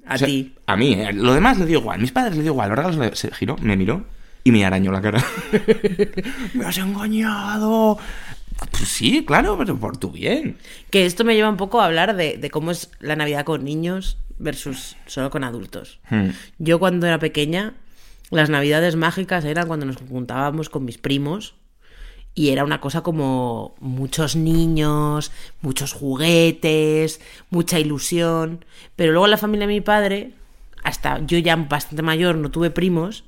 A O sea, ti. A mí, ¿eh? lo demás le dio igual. Mis padres le dio igual. Los regalos le- se giró, me miró y me arañó la cara. ¡Me has engañado! Pues sí, claro, pero por tu bien. Que esto me lleva un poco a hablar de, de cómo es la Navidad con niños versus solo con adultos. Hmm. Yo cuando era pequeña, las Navidades mágicas eran cuando nos juntábamos con mis primos y era una cosa como muchos niños, muchos juguetes, mucha ilusión. Pero luego la familia de mi padre, hasta yo ya bastante mayor, no tuve primos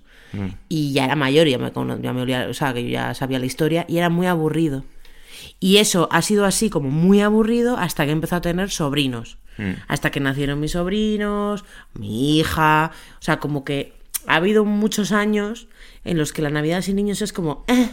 y ya era mayor, ya me, ya me olía- o sea, que yo ya sabía la historia y era muy aburrido. Y eso ha sido así como muy aburrido hasta que empezó a tener sobrinos. Hasta que nacieron mis sobrinos, mi hija. O sea, como que ha habido muchos años en los que la Navidad sin niños es como... eh,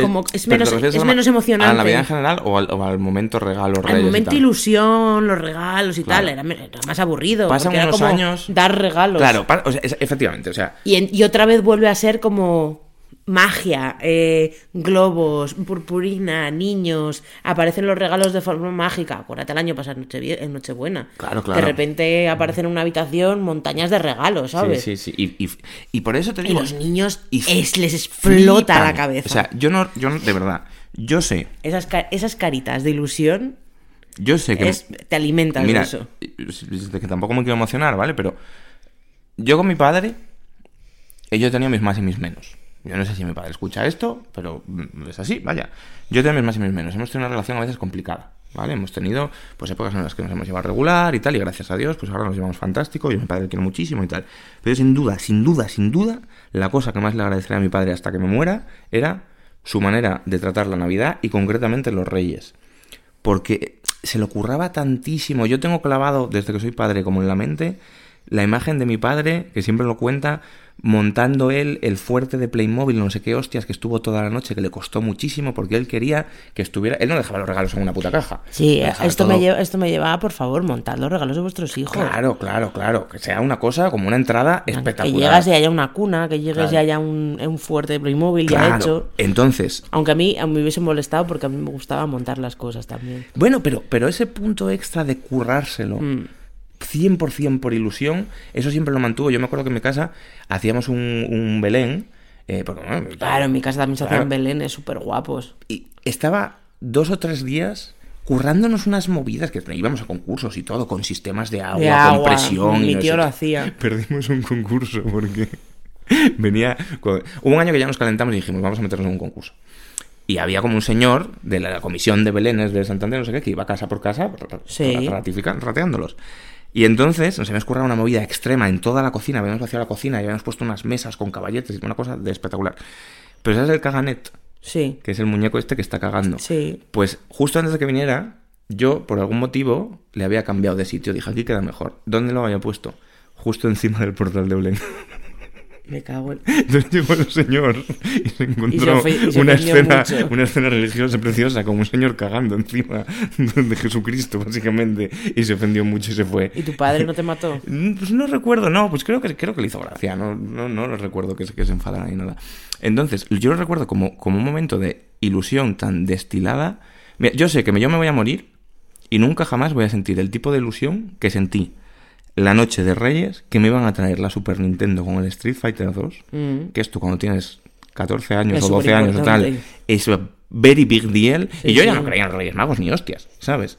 como es menos, ¿te refieres es menos ¿A la emocionante. Navidad en general o al, o al momento regalo, Al reyes y momento tal? ilusión, los regalos y Claro. tal, era, era más aburrido. Pasan era unos como años- Dar regalos. Claro, o sea, es- efectivamente, o sea, Y, en- y otra vez vuelve a ser como magia, eh, globos, purpurina, niños, aparecen los regalos de forma mágica. Acuérdate el año pasado en, Nochevie- en Nochebuena. Claro, claro. De repente aparecen en una habitación montañas de regalos, ¿sabes? sí, sí, sí. Y, y- y por eso te Y los niños y es, les explota flipan. la cabeza. O sea, yo no, yo no- de verdad, yo sé, esas, esas caritas de ilusión yo sé que... es- te alimentas Mira, de eso. es que tampoco me quiero emocionar, ¿vale? Pero yo con mi padre, yo he tenido mis más y mis menos. Yo no sé si mi padre escucha esto, pero mm, es así, vaya. Yo mis más y menos. Hemos tenido una relación a veces complicada, ¿vale? Hemos tenido pues épocas en las que nos hemos llevado regular y tal, y gracias a Dios, pues ahora nos llevamos fantástico, a mi padre le quiero muchísimo y tal. Pero sin duda, sin duda, sin duda, la cosa que más le agradeceré a mi padre hasta que me muera era su manera de tratar la Navidad y concretamente los Reyes porque se le ocurraba tantísimo. Yo tengo clavado, desde que soy padre, como en la mente, la imagen de mi padre, que siempre lo cuenta, montando él el fuerte de Playmobil, no sé qué hostias, que estuvo toda la noche, que le costó muchísimo, porque él quería que estuviera... Él no dejaba los regalos en una puta caja. Sí, dejaba esto todo- me, lleva, esto me lleva, por favor, montad los regalos de vuestros hijos. Claro, claro, claro. Que sea una cosa como una entrada Que espectacular. llegas y haya una cuna, que llegues Claro. y haya un, un fuerte de Playmobil ya hecho. Entonces, Aunque a mí, a mí me hubiese molestado porque a mí me gustaba montar las cosas también. Bueno, pero, pero ese punto extra de currárselo, Mm. 100% por ilusión, eso siempre lo mantuvo. Yo me acuerdo que en mi casa hacíamos un, un Belén. eh, porque, bueno, Claro, en mi casa también se Claro. hacían belenes súper guapos. Y estaba dos o tres días currándonos unas movidas que íbamos a concursos y todo, con sistemas de agua, De con agua, presión. y mi no tío sé lo hacía. Perdimos un concurso porque venía. Hubo un año que ya nos calentamos y dijimos, vamos a meternos en un concurso. Y había como un señor de la comisión de Belénes de Santander, no sé qué, que iba casa por casa Sí. ratifican, rateándolos. Y entonces nos habíamos currado una movida extrema en toda la cocina, habíamos vaciado la cocina y habíamos puesto unas mesas con caballetes y una cosa de espectacular. Pero ¿sabes el caganet? Sí, Que es el muñeco este que está cagando. sí. Pues justo antes de que viniera, yo, por algún motivo, le había cambiado de sitio. Dije, aquí queda mejor. ¿Dónde lo había puesto? Justo encima del portal de Belén. Me cago en... Entonces llegó el señor y se encontró ofe- y se una, escena, una escena religiosa preciosa, como un señor cagando encima de Jesucristo, básicamente. Y se ofendió mucho y se fue. ¿Y tu padre no te mató? Mm, Pues no recuerdo, no, pues creo que, creo que le hizo gracia, no, no, no lo recuerdo que, se- que se enfadara ni nada. Entonces, yo lo recuerdo como, como un momento de ilusión tan destilada. Mira, yo sé que yo me voy a morir y nunca jamás voy a sentir el tipo de ilusión que sentí la noche de Reyes que me iban a traer la Super Nintendo con el Street Fighter 2, Mm. que esto cuando tienes 14 años Es o 12 años o tal, es very big deal. Sí, y yo ya no creía en Reyes Magos ni hostias, ¿sabes?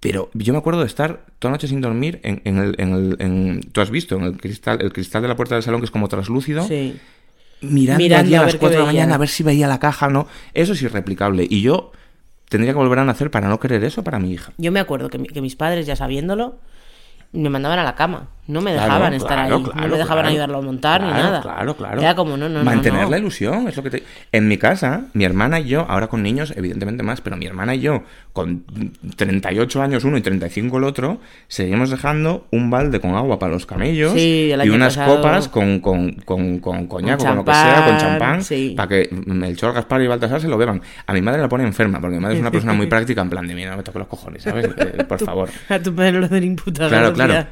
Pero yo me acuerdo de estar toda la noche sin dormir en, en el, en el- en- tú has visto, en el cristal, el cristal de la puerta del salón que es como traslúcido, Sí. mirando, Mirando allí a a las ver qué 4 de la mañana a ver si veía la caja no. Eso es irreplicable. Y yo tendría que volver a nacer para no querer eso para mi hija. Yo me acuerdo que, mi- que mis padres, ya sabiéndolo, me mandaban a la cama. No me Claro, dejaban estar claro, ahí. claro, no me dejaban ayudarlo a montar ni nada. Claro, claro. Era como, no, no, no, Mantener no. la ilusión, es lo que te... En mi casa, mi hermana y yo, ahora con niños, evidentemente más, pero mi hermana y yo, con 38 años uno y 35 el otro, seguimos dejando un balde con agua para los camellos Sí, y unas pasado- copas con, con, con, con coñac o Con con lo que sea, con champán, sí. para que Melchor, Gaspar y Baltasar se lo beban. A mi madre la pone enferma, porque mi madre es una persona muy práctica, en plan de, mira, no me toques los cojones, ¿sabes? Eh, por favor. A tu padre no le hacen imputar Claro, claro.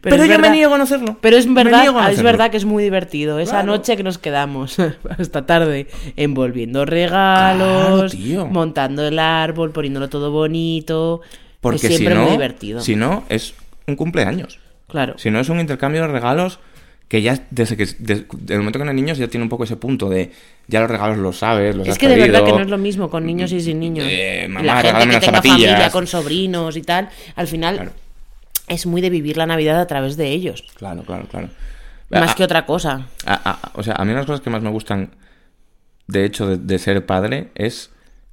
Pero, Pero, yo me niego a no hacerlo. Pero es verdad, no es verdad que es muy divertido. Esa Claro. noche que nos quedamos hasta tarde envolviendo regalos, Claro, montando el árbol, poniéndolo todo bonito. Porque es siempre si no, muy divertido. si no, es un cumpleaños. Claro. Si no, es un intercambio de regalos que ya desde que desde el momento que eres niños ya tiene un poco ese punto de ya los regalos los sabes, los Es has que de verdad que no es lo mismo con niños y sin niños. Eh, mamá, la gente que tenga zapatillas. familia con sobrinos y tal, al final Claro. Es muy de vivir la Navidad a través de ellos. Claro, claro, claro. Más A- que otra cosa. a- a- o sea, a mí una de las cosas que más me gustan, de hecho, de, de ser padre, es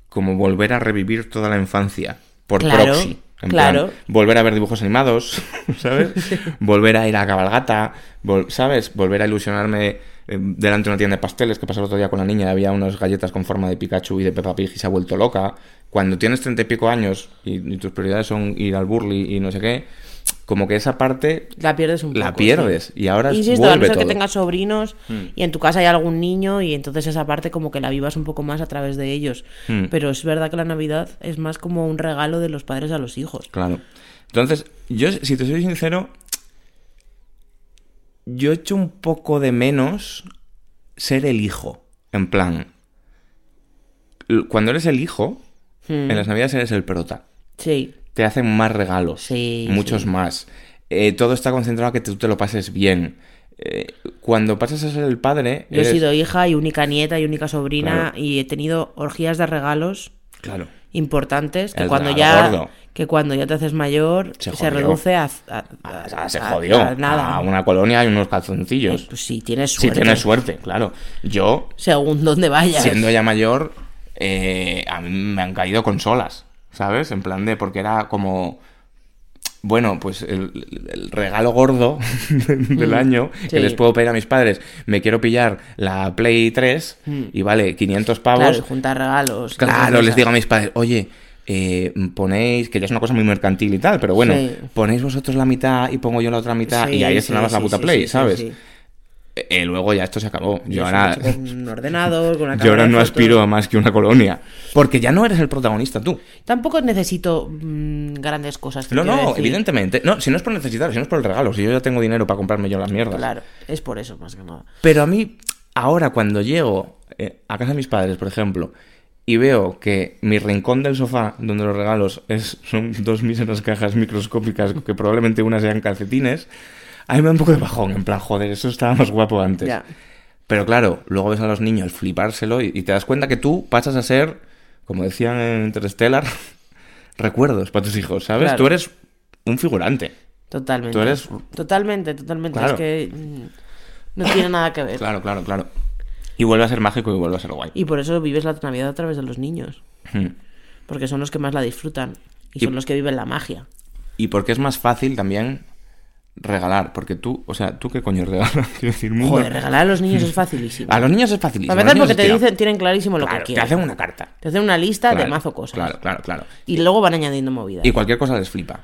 como volver a revivir toda la infancia por Claro, proxy. En claro. plan, volver a ver dibujos animados, ¿sabes? volver a ir a cabalgata, vol- ¿sabes? Volver a ilusionarme eh, delante de una tienda de pasteles que pasó el otro día con la niña, había unas galletas con forma de Pikachu y de Peppa Pig y se ha vuelto loca. Cuando tienes treinta y pico años y, y tus prioridades son ir al burly y no sé qué, como que esa parte La pierdes un poco. la pierdes y ahora Insisto, a no vuelve ser que todo. tengas sobrinos Mm. y en tu casa hay algún niño y entonces esa parte como que la vivas un poco más a través de ellos. Mm. Pero es verdad que la Navidad es más como un regalo de los padres a los hijos. Claro. Entonces, yo, si te soy sincero, yo echo un poco de menos ser el hijo. En plan, cuando eres el hijo, Mm. en las navidades eres el prota. Sí, Te hacen más regalos, Sí, muchos sí. más. Eh, todo está concentrado a que tú te lo pases bien. Eh, cuando pasas a ser el padre, yo he sido hija y única nieta y única sobrina Claro. y he tenido orgías de regalos Claro. importantes que El cuando ya gordo. que cuando ya te haces mayor Se reduce a, a- Ah, a- se jodió. a nada. A una colonia y unos calzoncillos. Pues sí, tienes Si suerte. tienes suerte, claro. Yo, Según donde vayas. siendo ya mayor, eh, a mí me han caído consolas, ¿sabes? En plan de, porque era como, bueno, pues el, el regalo gordo del año que Mm, les puedo pedir a mis padres, me quiero pillar la Play 3 y vale 500 pavos. Mm. Claro, juntar regalos. Claro, les digo a mis padres, oye, eh, ponéis, que ya es una cosa muy mercantil y tal, pero bueno, Sí. ponéis vosotros la mitad y pongo yo la otra mitad Sí, y ahí está nada más la puta Play, ¿sabes? Eh, luego ya esto se acabó. Yo ahora, con un ordenador, con una yo ahora no fotos. aspiro a más que una colonia. Porque ya no eres el protagonista tú. Tampoco necesito mm, grandes cosas. No, no, decir. evidentemente. No, si no es por necesitar, si no es por el regalo, si yo ya tengo dinero para comprarme yo las mierdas. Claro, es por eso más que nada. Pero a mí, ahora cuando llego eh, a casa de mis padres, por ejemplo, y veo que mi rincón del sofá, donde los regalos es, son dos míseras cajas microscópicas, que probablemente unas sean calcetines, a mí me da un poco de bajón, en plan, joder, eso estaba más guapo antes. Ya. Pero claro, luego ves a los niños flipárselo y, y te das cuenta que tú pasas a ser, como decían en Interstellar, recuerdos para tus hijos, ¿sabes? Claro. Tú eres un figurante. Totalmente. Tú eres- Totalmente, totalmente. Claro. Es que mm, no tiene nada que ver. Claro, claro, claro. Y vuelve a ser mágico y vuelve a ser guay. Y por eso vives la Navidad a través de los niños. Hmm. Porque son los que más la disfrutan. Y Y- son los que viven la magia. Y porque es más fácil también regalar. Porque tú, o sea, ¿tú qué coño regalas? Quiero decir, mundo- Joder, regalar a los niños es facilísimo. A los niños es facilísimo. A veces porque te dicen, tienen clarísimo lo que te quieren. hacen una carta. Te hacen una lista de mazo cosas. Claro, claro, claro. Y luego van añadiendo movidas. Y cualquier cosa les flipa.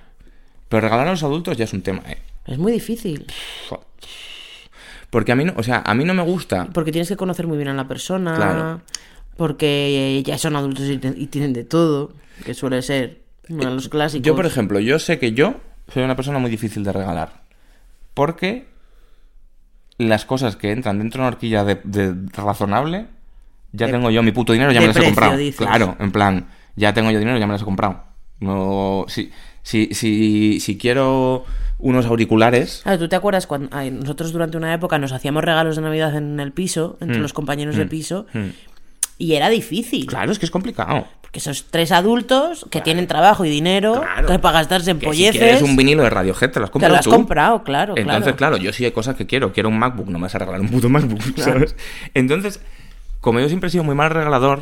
Pero regalar a los adultos ya es un tema, ¿eh? Es muy difícil. Porque a mí no, o sea, a mí no me gusta. Porque tienes que conocer muy bien a la persona. Claro. Porque ya son adultos y, te- y tienen de todo. Que suele ser uno de los clásicos. Yo, por ejemplo, yo sé que yo soy una persona muy difícil de regalar. Porque las cosas que entran dentro de una horquilla de, de razonable, ya De- tengo yo mi puto dinero, ya me las he comprado. dices. Claro, en plan, ya tengo yo dinero, ya me las he comprado. No, si, si, si, si quiero unos auriculares, Claro, ¿tú te acuerdas cuando ay, nosotros durante una época nos hacíamos regalos de Navidad en el piso, entre Mm. los compañeros de piso, mm, y era difícil? claro, es que es complicado. Porque esos tres adultos que tienen trabajo y dinero, Claro. que para gastarse en Que si polleces, quieres un vinilo de Radiohead, te lo has te comprado lo has tú. comprado, claro, Entonces, claro. claro. yo sí hay cosas que quiero. Quiero un MacBook, no me vas a regalar un puto MacBook, ¿sabes? Entonces, como yo siempre he sido muy mal regalador,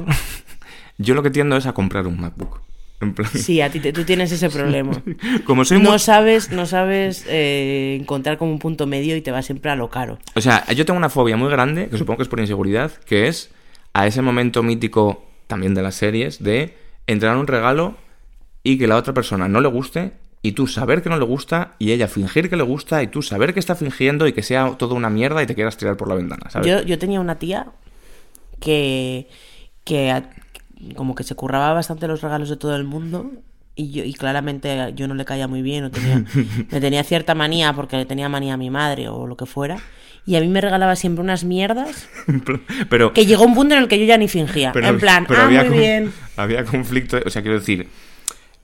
yo lo que tiendo es a comprar un MacBook. En plan, Sí, a ti te- tú tienes ese problema. como soy No muy... sabes, no sabes eh, encontrar como un punto medio y te vas siempre a lo caro. O sea, yo tengo una fobia muy grande, que supongo que es por inseguridad, que es a ese momento mítico también de las series de entrar a un regalo y que la otra persona no le guste y tú saber que no le gusta y ella fingir que le gusta y tú saber que está fingiendo y que sea todo una mierda y te quieras tirar por la ventana, ¿sabes? Yo, yo tenía una tía que, que a- como que se curraba bastante los regalos de todo el mundo y yo y claramente yo no le caía muy bien o tenía, me tenía cierta manía porque le tenía manía a mi madre o lo que fuera y a mí me regalaba siempre unas mierdas Pero... que llegó un punto en el que yo ya ni fingía Pero- en plan pero ah muy había con- bien Había conflicto, o sea, quiero decir,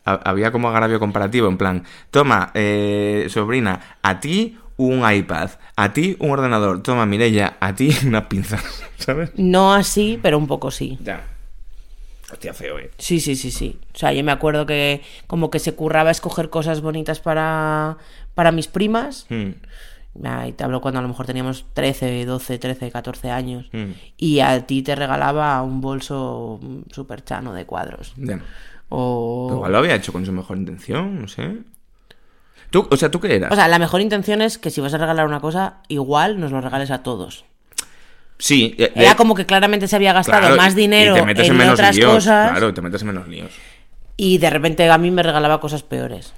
ha- había como agravio comparativo, en plan, toma, eh, sobrina, a ti un iPad, a ti un ordenador, toma, Mireia, a ti una pinza, ¿sabes? no así pero un poco sí Ya. Hostia, feo, eh. Sí, sí, sí, sí. O sea, yo me acuerdo que como que se curraba escoger cosas bonitas para, para mis primas. Hmm, Ah, Y te hablo cuando a lo mejor teníamos 13, 12, 13, 14 años. hmm. Y a ti te regalaba un bolso súper chano de cuadros. O... Igual lo había hecho con su mejor intención, no sé. ¿Tú, o sea, ¿tú qué eras? O sea, la mejor intención es que si vas a regalar una cosa, igual nos lo regales a todos. sí. eh, Era eh, como que claramente se había gastado claro, más dinero y te metes en, en, menos otras líos, cosas Claro, te metes en menos líos. y de repente a mí me regalaba cosas peores.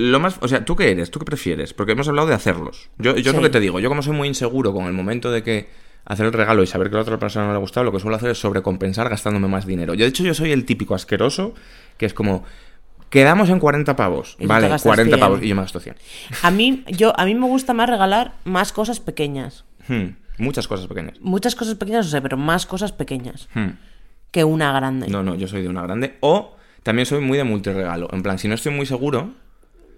Lo más, o sea, ¿tú qué eres? ¿Tú qué prefieres? Porque hemos hablado de hacerlos. Yo, yo es lo que te digo, yo como soy muy inseguro con el momento de que hacer el regalo y saber que a la otra persona no le ha gustado, lo que suelo hacer es sobrecompensar gastándome más dinero. Yo, de hecho, yo soy el típico asqueroso que es como, quedamos en 40 pavos. Y Vale, gastas 40 100. pavos y yo me gasto 100. A mí, yo, a mí me gusta más regalar más cosas pequeñas. Hmm, muchas cosas pequeñas. Muchas cosas pequeñas, o sea, pero más cosas pequeñas Hmm. que una grande. No, no, yo soy de una grande. O también soy muy de multiregalo. En plan, si no estoy muy seguro,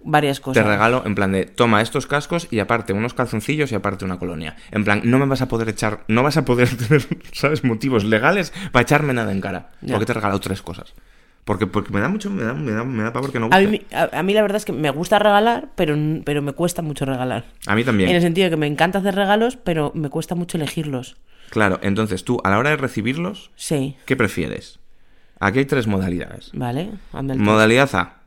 Varias te cosas. regalo en plan de toma estos cascos y aparte unos calzoncillos y aparte una colonia. En plan, no me vas a poder echar, no vas a poder tener, ¿sabes? Motivos legales para echarme nada en cara. Ya. Porque te he regalado tres cosas. Porque, porque me da mucho, me da, me da, me da pavor que no A guste. mí, a, a mí la verdad es que me gusta regalar, pero, pero me cuesta mucho regalar. A mí también. En el sentido de que me encanta hacer regalos, pero me cuesta mucho elegirlos. Claro, entonces tú, a la hora de recibirlos, Sí, ¿qué prefieres? Aquí hay tres modalidades. ¿vale? Anda el Modalidad A.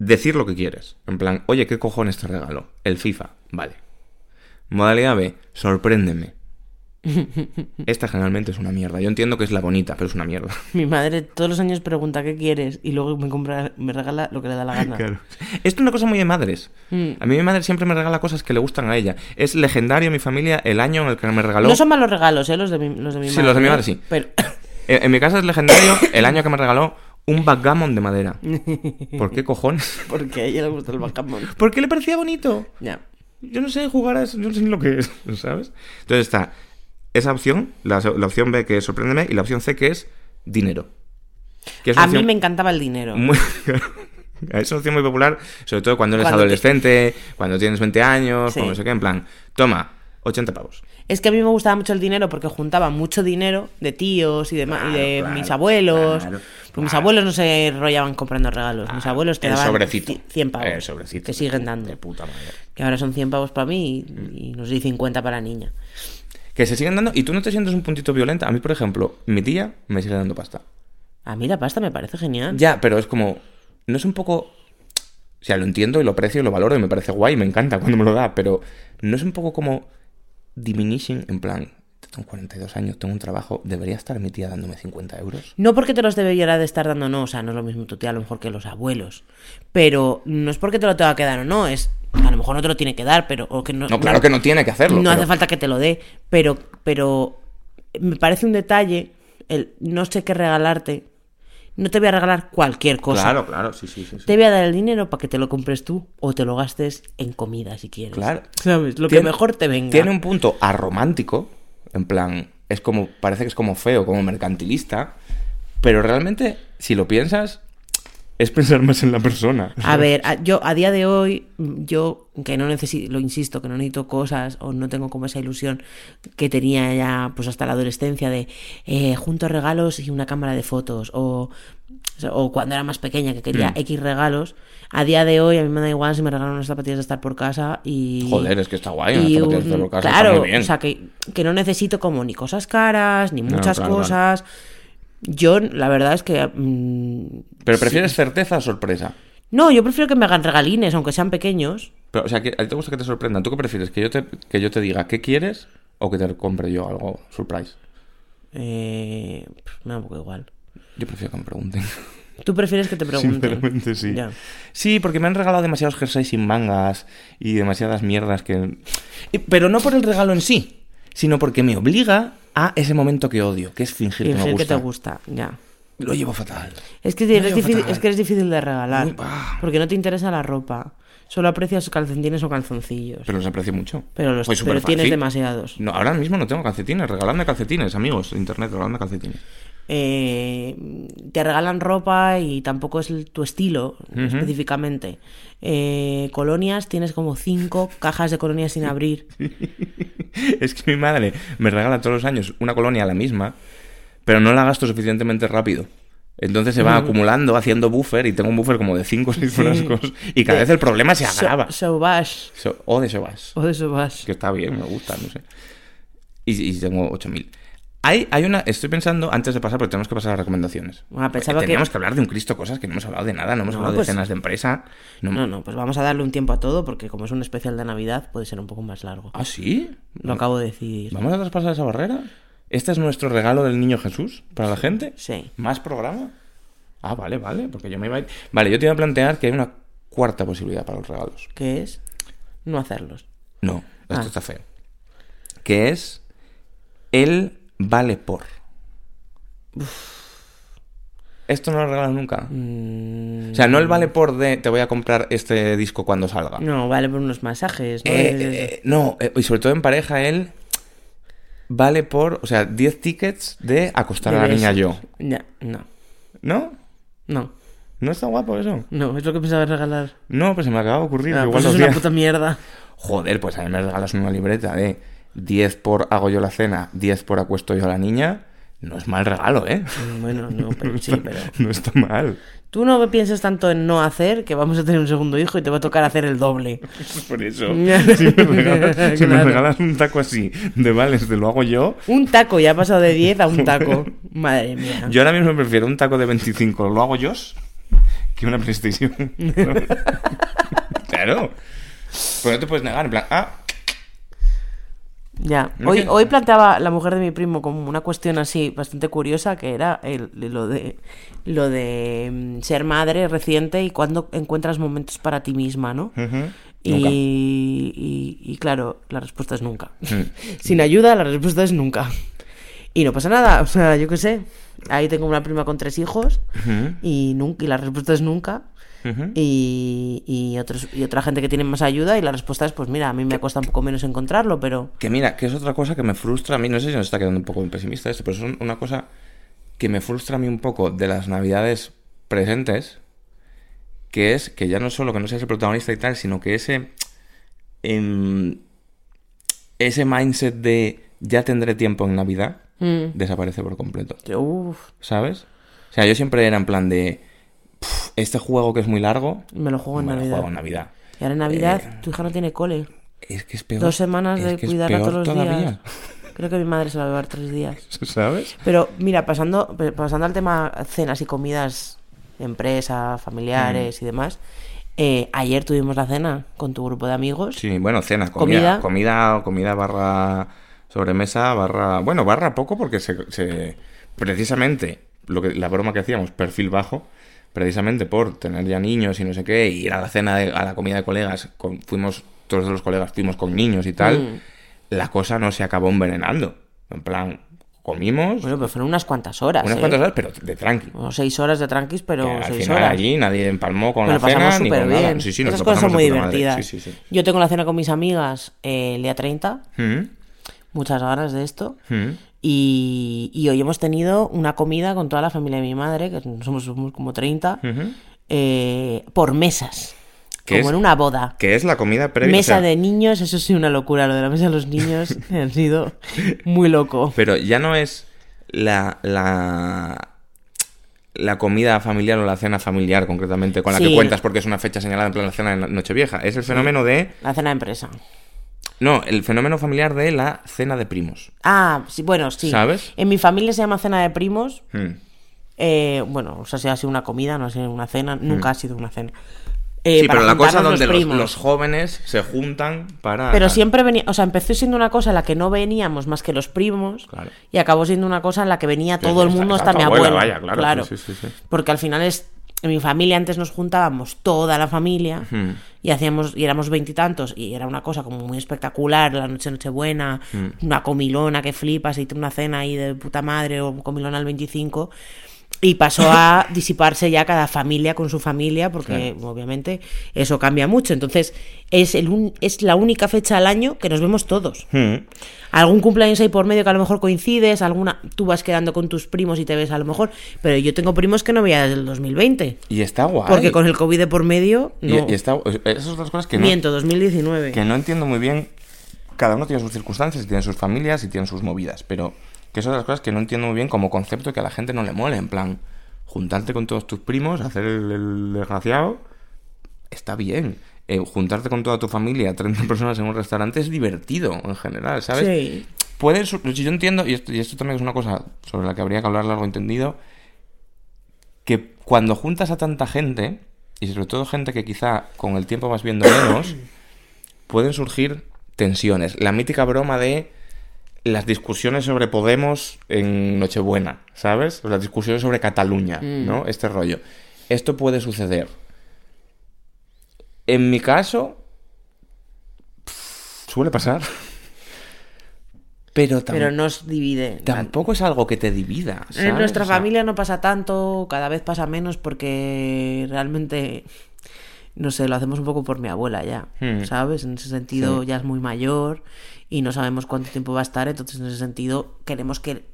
Decir lo que quieres. En plan, oye, ¿qué cojones te regalo? El FIFA. Vale. Modalidad B. Sorpréndeme. Esta generalmente es una mierda. Yo entiendo que es la bonita, pero es una mierda. Mi madre todos los años pregunta qué quieres y luego me compra, me regala lo que le da la gana. Esto es una cosa muy de madres. Mm. A mí mi madre siempre me regala cosas que le gustan a ella. Es legendario en mi familia el año en el que me regaló... No son malos regalos, ¿eh? Los de mi, los de mi Sí, madre. los de mi ¿eh? madre sí. Pero... En, en mi casa es legendario el año que me regaló un backgammon de madera. ¿Por qué cojones? Porque a ella le gusta el backgammon. Porque le parecía bonito. Ya. Yo no sé jugar a eso, yo no sé ni lo que es, ¿sabes? Entonces está esa opción, la, la opción B que es sorpréndeme, y la opción C que es dinero. Que es A mí me encantaba el dinero. muy- es una opción muy popular, sobre todo cuando eres Cuando te- adolescente, cuando tienes 20 años, Sí. cuando no sé qué, en plan, toma, 80 pavos. Es que a mí me gustaba mucho el dinero porque juntaba mucho dinero de tíos y de, y de claro, mis abuelos. claro, Pues mis claro. abuelos no se enrollaban comprando regalos. Mis abuelos te el daban sobrecito. ci- 100 pavos. El sobrecito. Que siguen dando. De puta madre. Que ahora son 100 pavos para mí y, y no sé, 50 para la niña. Que se siguen dando y tú no te sientes un puntito violenta. A mí, por ejemplo, mi tía me sigue dando pasta. A mí la pasta me parece genial. Ya, pero es como. No es un poco. O sea, lo entiendo y lo aprecio y lo valoro y me parece guay, me encanta cuando me lo da, pero no es un poco como diminishing, en plan, tengo 42 años, tengo un trabajo, debería estar mi tía dándome 50 euros. No porque te los debiera de estar dando, no, o sea, no es lo mismo tu tía a lo mejor que los abuelos. Pero no es porque te lo tenga que dar o no, es. A lo mejor no te lo tiene que dar, pero. O que no, No, claro que no tiene que hacerlo. No pero- hace falta que te lo dé, pero, pero me parece un detalle el no sé qué regalarte. No te voy a regalar cualquier cosa. Claro, claro, sí, sí, sí. Te voy a dar el dinero para que te lo compres tú o te lo gastes en comida si quieres. Claro. ¿Sabes? Lo que mejor te venga. Tiene un punto aromántico, en plan, es como, parece que es como feo, como mercantilista, pero realmente, si lo piensas, es pensar más en la persona. A ver, a- yo a día de hoy, yo que no necesito, lo insisto, que no necesito cosas o no tengo como esa ilusión que tenía ya pues hasta la adolescencia de eh, junto regalos y una cámara de fotos o, o cuando era más pequeña que quería Mm. X regalos. A día de hoy a mí me da igual si me regalan unas zapatillas de estar por casa y... Joder, es que está guay, unas y zapatillas de un- por casa, claro, está muy bien. o sea que, que no necesito como ni cosas caras, ni muchas claro. cosas. Yo, la verdad es que... mm, Pero prefieres certeza o sorpresa. no, yo prefiero que me hagan regalines, aunque sean pequeños. Pero, o sea, que a ti te gusta que te sorprendan. ¿Tú qué prefieres? ¿Que yo te, que yo te diga qué quieres o que te compre yo algo surprise? Eh, me da un poco igual. Yo prefiero que me pregunten. ¿Tú prefieres que te pregunten? Sinceramente, sí. Ya. Sí, porque me han regalado demasiados jerseys sin mangas y demasiadas mierdas que... Pero no por el regalo en sí, sino porque me obliga a ese momento que odio, que es fingir, que me Fingir gusta. que te gusta, ya. Lo llevo fatal. Es que, eres difícil, fatal. es que eres difícil de regalar. Uy, bah. Porque no te interesa la ropa. Solo aprecias calcetines o calzoncillos. Pero los aprecio mucho. Pero, los, Pues pero tienes demasiados. No, ahora mismo no tengo calcetines. Regaladme calcetines, amigos internet, regaladme calcetines. Eh, te regalan ropa y tampoco es tu estilo específicamente. Eh, colonias, tienes como cinco cajas de colonias sin abrir. es que mi madre me regala todos los años una colonia la misma, pero no la gasto suficientemente rápido. Entonces se va acumulando, haciendo buffer, y tengo un buffer como de 5 o 6 frascos, y cada vez el problema se agrava. Sauvage. So- o de Sobas. O de Sauvage. Que está bien, me gusta, no sé. Y, y tengo 8000. Hay, hay una, estoy pensando, antes de pasar, porque tenemos que pasar a las recomendaciones. Ah, pensaba Porque que- Teníamos que... hablar de un Cristo cosas que no hemos hablado de nada, no hemos No, hablado pues- de cenas de empresa. No... No, no, pues vamos a darle un tiempo a todo porque como es un especial de Navidad puede ser un poco más largo. ¿Ah, sí? Lo acabo de decidir. ¿Vamos a traspasar esa barrera? ¿Este es nuestro regalo del niño Jesús para la gente? Sí. ¿Más programa? Ah, vale, vale, porque yo me iba a ir... Vale, yo te iba a plantear que hay una cuarta posibilidad para los regalos. ¿Qué es? No hacerlos. No, esto Ah. está feo. Que es el vale por. Esto no lo regalan nunca. Mm, O sea, no el vale por de te voy a comprar este disco cuando salga. no, vale por unos masajes. ¿no? Eh, Eh, eh, no, y sobre todo en pareja, él vale por, o sea, 10 tickets de acostar a la niña yo. Ya, no. ¿No? No, ¿No está guapo eso? no, es lo que pensaba regalar. No, pues se me acaba de ocurrir. Ah, igual pues es una puta mierda. Joder, pues a mí me regalas una libreta de 10 por hago yo la cena, 10 por acuesto yo a la niña. No es mal regalo, ¿eh? Mm, Bueno, no, pero sí, pero... No está mal. Tú no pienses tanto en no hacer que vamos a tener un segundo hijo y te va a tocar hacer el doble. Por eso. Si me regalas, si me Claro. regalas un taco así de vales de lo hago yo, Un taco, ya ha pasado de 10 a un taco. Madre mía. yo ahora mismo prefiero un taco de 25 lo hago yo que una PlayStation. claro. Pues no te puedes negar, en plan, ah, Ya, hoy, hoy planteaba la mujer de mi primo como una cuestión así bastante curiosa que era el, lo de lo de mm, ser madre reciente y cuando encuentras momentos para ti misma, ¿no? Y, y, y claro, la respuesta es nunca. Mm. Sin ayuda, la respuesta es nunca. Y no pasa nada, o sea, yo qué sé. Ahí tengo una prima con tres hijos y, nunca, y la respuesta es nunca. Y, y, otros, y otra gente que tiene más ayuda y la respuesta es, pues mira, a mí me cuesta un poco menos encontrarlo, pero... Que mira, que es otra cosa que me frustra a mí, no sé si nos está quedando un poco pesimista esto, pero es un- una cosa que me frustra a mí un poco de las navidades presentes, que es que ya no solo que no seas el protagonista y tal, sino que ese... em, ese mindset de ya tendré tiempo en Navidad Mm. desaparece por completo, Uf, ¿sabes? O sea, yo siempre era en plan de... "Puf, Este juego que es muy largo, me lo juego en me lo Navidad. juego en Navidad. Y ahora en Navidad Eh, tu hija no tiene cole. Es que es peor. Dos semanas de cuidarla todos los todavía. días. Creo que mi madre se la va a llevar tres días. ¿Sabes? Pero mira, pasando, pasando al tema cenas y comidas de empresa, familiares y demás. eh, ayer tuvimos la cena con tu grupo de amigos. Sí, bueno, cena, comida. Comida. Comida, comida barra sobremesa, barra... Bueno, barra poco porque se... se- precisamente, lo que, la broma que hacíamos, perfil bajo, precisamente por tener ya niños y no sé qué, ir a la cena, de- a la comida de colegas, con- fuimos, todos los colegas fuimos con niños y tal, Mm. la cosa no se acabó envenenando. En plan, comimos Bueno, pero fueron unas cuantas horas. unas ¿eh? cuantas horas, pero de tranqui. Seis horas de tranquis, pero Que al seis final horas. allí nadie empalmó con Nos la pasamos cena ni con nada. bien. Sí, sí, nos Esas lo cosas son muy divertidas. Sí. Yo tengo la cena con mis amigas eh, el día 30. Mm, Muchas ganas de esto. mm. Y, y hoy hemos tenido una comida con toda la familia de mi madre, que somos, somos como 30, Ujú. eh, por mesas. ¿Qué Como es? en una boda. Que es la comida previa. Mesa o sea, de niños, eso sí, una locura. Lo de la mesa de los niños ha sido muy loco. Pero ya no es la, la, la comida familiar o la cena familiar, concretamente, con la que cuentas porque es una fecha señalada en plan la cena de Nochevieja. Es el fenómeno de. La cena de empresa. No, el fenómeno familiar de la cena de primos. Ah, sí, bueno, sí. ¿Sabes? En mi familia se llama cena de primos. Mm. Eh, bueno, o sea, si ha sido una comida, no ha sido una cena. Nunca ha sido una cena. Eh, Sí, para pero la cosa donde los, jóvenes se juntan para. Pero siempre venía, o sea, empezó siendo una cosa en la que no veníamos más que los primos Claro. y acabó siendo una cosa en la que venía todo el mundo está hasta mi abuela, abuela. vaya, claro, sí, sí. Porque al final es en mi familia antes nos juntábamos toda la familia y hacíamos y éramos veintitantos y, era una cosa como muy espectacular, la noche nochebuena, Hmm. una comilona que flipas y una cena ahí de puta madre o comilona al 25 y pasó a disiparse ya cada familia con su familia, porque obviamente eso cambia mucho. Entonces, es, el un- es la única fecha al año que nos vemos todos. Mm. Algún cumpleaños ahí por medio que a lo mejor coincides, alguna tú vas quedando con tus primos y te ves a lo mejor, pero yo tengo primos que no veía desde el 2020. Y está guay. Porque con el COVID de por medio, Y- no. y, está. Esas son las cosas que no, Miento, 2019. que no entiendo muy bien. Cada uno tiene sus circunstancias, y tiene sus familias y tiene sus movidas, pero que son las cosas que no entiendo muy bien como concepto que a la gente no le mole. En plan, juntarte con todos tus primos, hacer el, el desgraciado, está bien. Eh, juntarte con toda tu familia, 30 personas en un restaurante, es divertido en general, ¿sabes? Sí. Puede sur- yo entiendo, y esto, y esto también es una cosa sobre la que habría que hablar largo entendido, que cuando juntas a tanta gente, y sobre todo gente que quizá con el tiempo vas viendo menos, pueden surgir tensiones. La mítica broma de las discusiones sobre Podemos en Nochebuena, ¿sabes? Las discusiones sobre Cataluña, ¿no? Este rollo. Esto puede suceder. En mi caso, pff, suele pasar. Pero, Pero nos divide. tampoco es algo que te divida. En nuestra O sea, familia no pasa tanto, cada vez pasa menos porque realmente, no sé, lo hacemos un poco por mi abuela ya, Hmm. ¿sabes? En ese sentido Sí. ya es muy mayor y no sabemos cuánto tiempo va a estar, entonces en ese sentido queremos que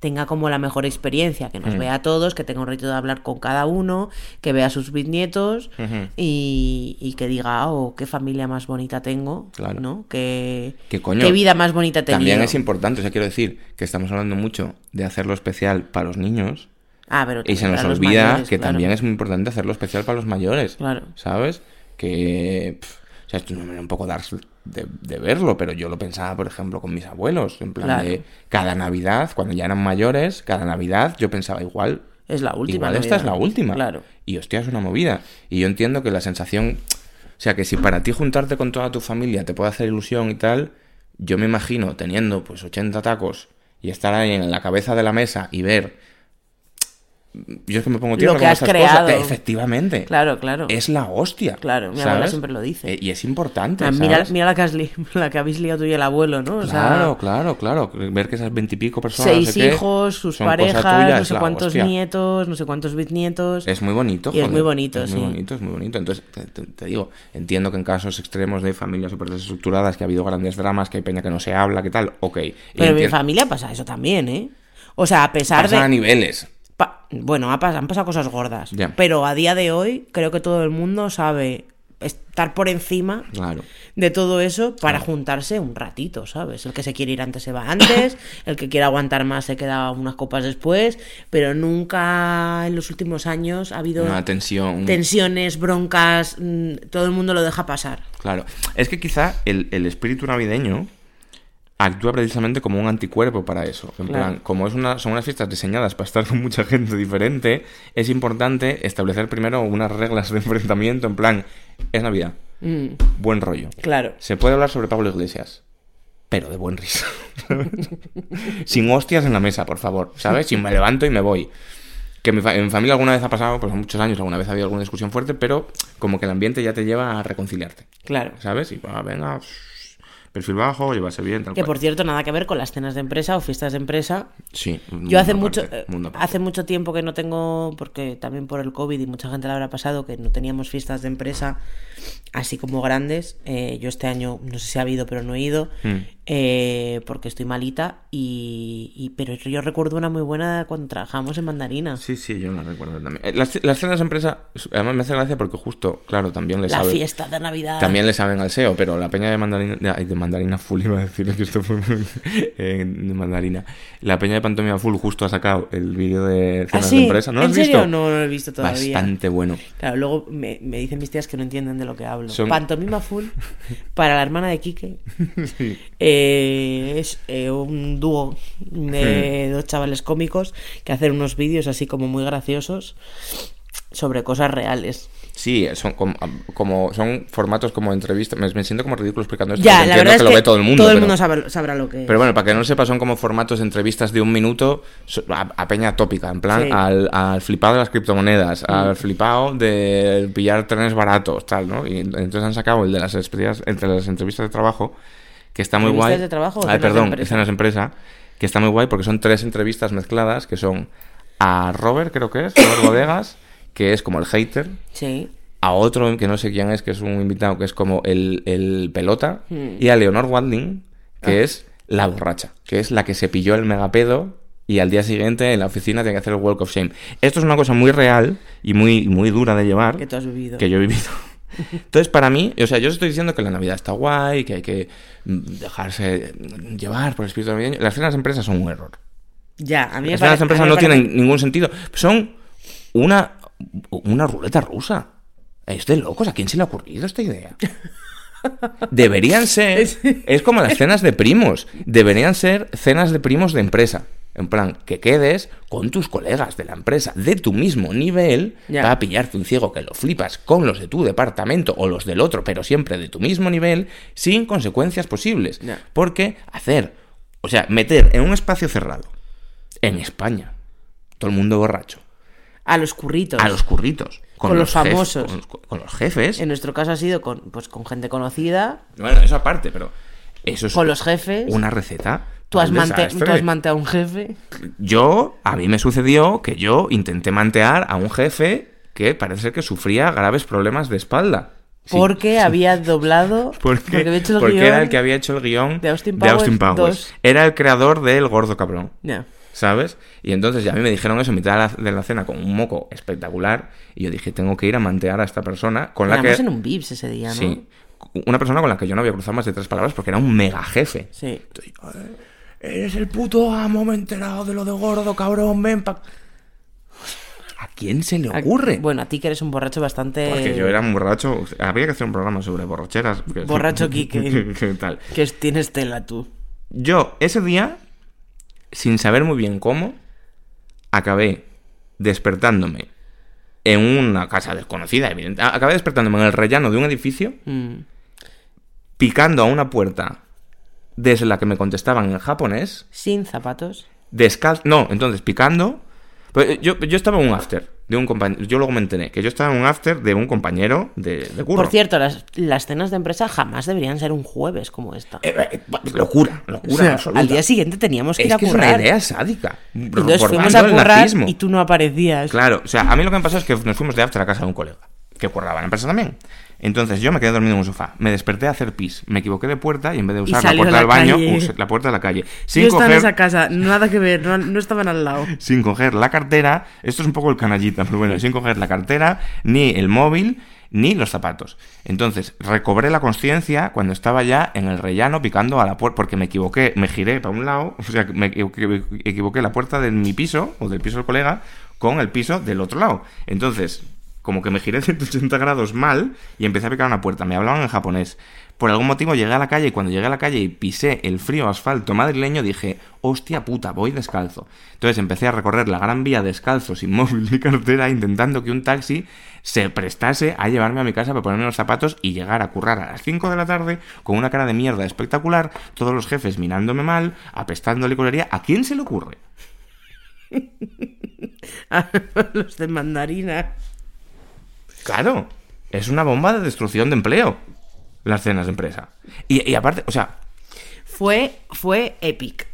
tenga como la mejor experiencia, que nos Hmm. vea a todos, que tenga un ratito de hablar con cada uno, que vea a sus bisnietos Ujú. y, y que diga, oh, qué familia más bonita tengo, Claro. ¿no? Qué, Que coño, qué vida más bonita he tenido. También es importante, o sea, quiero decir que estamos hablando mucho de hacerlo especial para los niños Ah, pero y se nos olvida mayores, que claro. también es muy importante hacerlo especial para los mayores. Claro. ¿Sabes? Que. o sea, esto no me da un poco dar de, de verlo, pero yo lo pensaba, por ejemplo, con mis abuelos. En plan Claro. de cada Navidad, cuando ya eran mayores, cada Navidad yo pensaba igual. Es la última. Igual esta es la última. Claro. Y hostia, es una movida. Y yo entiendo que la sensación. O sea, que si para ti juntarte con toda tu familia te puede hacer ilusión y tal, yo me imagino teniendo pues 80 tacos y estar ahí en la cabeza de la mesa y ver. Yo es que me pongo tierno Lo que con has estas creado. cosas. Efectivamente. Claro, claro. Es la hostia. Claro, mi abuela siempre lo dice. Eh, y es importante. Ah, mira, ¿sabes? mira la, que has li- la que habéis liado tú y el abuelo, ¿no? O sea, Claro, claro, claro. Ver que esas veintipico personas. seis no sé qué, hijos, sus parejas, tuya, no sé cuántos hostia. nietos, no sé cuántos bisnietos. Es muy bonito. Y es muy bonito, Es sí. muy bonito, es muy bonito. Entonces, te, te- te digo, entiendo que en casos extremos de familias súper desestructuradas, que ha habido grandes dramas, que hay peña que no se habla, que tal, ok. Pero en mi familia pasa eso también, ¿eh? O sea, a pesar pasa a de... niveles. Bueno, han pasado cosas gordas. Pero a día de hoy creo que todo el mundo sabe estar por encima Claro. de todo eso para juntarse un ratito, ¿sabes? El que se quiere ir antes se va antes, el que quiere aguantar más se queda unas copas después, pero nunca en los últimos años ha habido Una tensión. tensiones, broncas, mm, todo el mundo lo deja pasar. Claro. Es que quizá el, el espíritu navideño actúa precisamente como un anticuerpo para eso. En Claro. plan, como es una, son unas fiestas diseñadas para estar con mucha gente diferente, es importante establecer primero unas reglas de enfrentamiento. En plan, es Navidad, Mm, buen rollo. claro. Se puede hablar sobre Pablo Iglesias, pero de buen risa. Sin hostias en la mesa, por favor, ¿sabes? Si me levanto y me voy. Que en mi, fa- en mi familia alguna vez ha pasado, pues muchos años, alguna vez ha habido alguna discusión fuerte, pero como que el ambiente ya te lleva a reconciliarte, Claro. ¿sabes? Y va, venga, perfil bajo, llevarse bien, tal Que cual. por cierto, nada que ver con las cenas de empresa o fiestas de empresa. Sí. Yo hace mucho, hace mucho tiempo que no tengo, porque también por el COVID y mucha gente le habrá pasado, que no teníamos fiestas de empresa así como grandes. Eh, yo este año, no sé si ha habido, pero no he ido, Mm. Eh, porque estoy malita. Y, y- pero yo recuerdo una muy buena cuando trabajamos en Mandarina. Sí, sí, yo la recuerdo también. Eh, Las, las cenas de empresa, además me hace gracia porque justo, claro, también le La sabe- fiesta de Navidad. También le saben al SEO, pero la peña de mandarina, de, mandarina full iba a decir que esto fue eh, de mandarina. La peña de pantomima full justo ha sacado el vídeo de ¿Ah, cenas sí? de empresa. ¿No lo ¿En has serio? visto? No, no lo he visto todavía. Bastante bueno. Claro, luego me, me dicen mis tías que no entienden de lo que hablo. Son- Pantomima full para la hermana de Quique. Sí. Eh, es eh, un dúo Hmm. de dos chavales cómicos que hacen unos vídeos así como muy graciosos sobre cosas reales. Sí, son como, como- son formatos como entrevistas. Me, me siento como ridículo explicando esto. Ya, la entiendo verdad es lo que ve todo el mundo. todo el pero- mundo sabrá, sabrá lo que Pero bueno, para que no lo sepa, son como formatos de entrevistas de un minuto a, a peña tópica, en plan Sí. Mm. al, al flipado de las criptomonedas, al flipado de pillar trenes baratos, tal, ¿no? Y entonces han sacado el de las entre las entrevistas de trabajo, que está muy ¿Entrevistas guay. de trabajo o Ay, perdón, empresa? escenas de empresa, que está muy guay porque son tres entrevistas mezcladas, que son a Robert, creo que es, Robert Bodegas, que es como el hater, Sí. a otro que no sé quién es, que es un invitado que es como el, el pelota, Hmm. y a Leonor Wadling, que Ah. es la borracha, que es la que se pilló el megapedo y al día siguiente en la oficina tiene que hacer el Walk of Shame. Esto es una cosa muy real y muy, muy dura de llevar, Que tú has vivido. que yo he vivido. Entonces, para mí, o sea, yo os estoy diciendo que la Navidad está guay, que hay que mm, dejarse llevar por el espíritu navideño. Las cenas de empresa son un error. Ya, a mí Las cenas de empresa no parece- tienen ningún sentido. Son una, una ruleta rusa. Es de locos. ¿A quién se le ha ocurrido esta idea? Deberían ser. Es como las cenas de primos. Deberían ser cenas de primos de empresa. En plan, que quedes con tus colegas de la empresa de tu mismo nivel Ya. para pillarte un ciego que lo flipas con los de tu departamento o los del otro, pero siempre de tu mismo nivel, sin consecuencias posibles. Porque hacer, o sea, meter en un espacio cerrado, en España, todo el mundo borracho, A los curritos. a los curritos, Con los famosos. con los jefes. En nuestro caso ha sido con, pues, con gente conocida, Bueno, eso aparte, pero eso es con los jefes. una receta. Tú has, tú has manteado a un jefe. Yo, a mí me sucedió que yo intenté mantear a un jefe que parece ser que sufría graves problemas de espalda. Sí. Porque había doblado. Porque, había hecho el porque guion era el que había hecho el guion de Austin Powers Powers. 2. Era el creador del gordo cabrón. Ya. ¿Sabes? Y entonces ya a mí me dijeron eso en mitad de la, de la cena con un moco espectacular. Y yo dije, tengo que ir a mantear a esta persona con la Éramos que. en un Vips ese día, ¿no? Sí. Una persona con la que yo no había cruzado más de tres palabras porque era un mega jefe. Sí. Entonces, "Eh, Eres el puto amo, me he enterado de lo de gordo, cabrón, ven pa... ¿A quién se le A- ocurre? Bueno, a ti que eres un borracho bastante. Porque yo era un borracho. Habría que hacer un programa sobre borracheras. que- Borracho Quique. ¿Qué tal? Que es- tienes tela tú. Yo, ese día, sin saber muy bien cómo, acabé despertándome en una casa desconocida, evidente. Acabé despertándome en el rellano de un edificio, Mm. picando a una puerta desde la que me contestaban en japonés, Sin zapatos. descalzo. No, entonces picando. Pues yo, yo estaba en un after de un compañero. Yo luego me enteré que yo estaba en un after de un compañero de, de curro. Por cierto, las, las cenas de empresa jamás deberían ser un jueves como esta. Eh, eh, locura, locura O sea, absoluta. al día siguiente teníamos que es ir a que es currar. una idea sádica. Entonces fuimos a currar y tú no aparecías. Claro, o sea, a mí lo que me pasó es que nos fuimos de after a casa de un colega que curraba en la empresa también. Entonces yo me quedé dormido en un sofá, me desperté a hacer pis, me equivoqué de puerta y en vez de usar la puerta del baño, usé la puerta de la calle. Sin Yo estaba en esa casa, nada que ver, no, no estaban al lado. sin coger la cartera, esto es un poco el canallita, pero bueno, sin coger la cartera, ni el móvil, ni los zapatos. Entonces, recobré la conciencia cuando estaba ya en el rellano picando a la puerta, porque me equivoqué, me giré para un lado, o sea, me equivoqué la puerta de mi piso, o del piso del colega, con el piso del otro lado. Entonces, como que me giré 180 grados mal y empecé a picar una puerta. Me hablaban en japonés. Por algún motivo llegué a la calle y cuando llegué a la calle y pisé el frío asfalto madrileño dije, hostia puta, voy descalzo. Entonces empecé a recorrer la gran vía descalzo, sin móvil ni cartera, intentando que un taxi se prestase a llevarme a mi casa para ponerme los zapatos y llegar a currar a las 5 de la tarde con una cara de mierda espectacular, todos los jefes mirándome mal, apestando licorería. ¿A quién se le ocurre? A los de mandarina. Claro, es una bomba de destrucción de empleo las cenas de empresa. Y, y aparte, o sea, Fue, fue epic.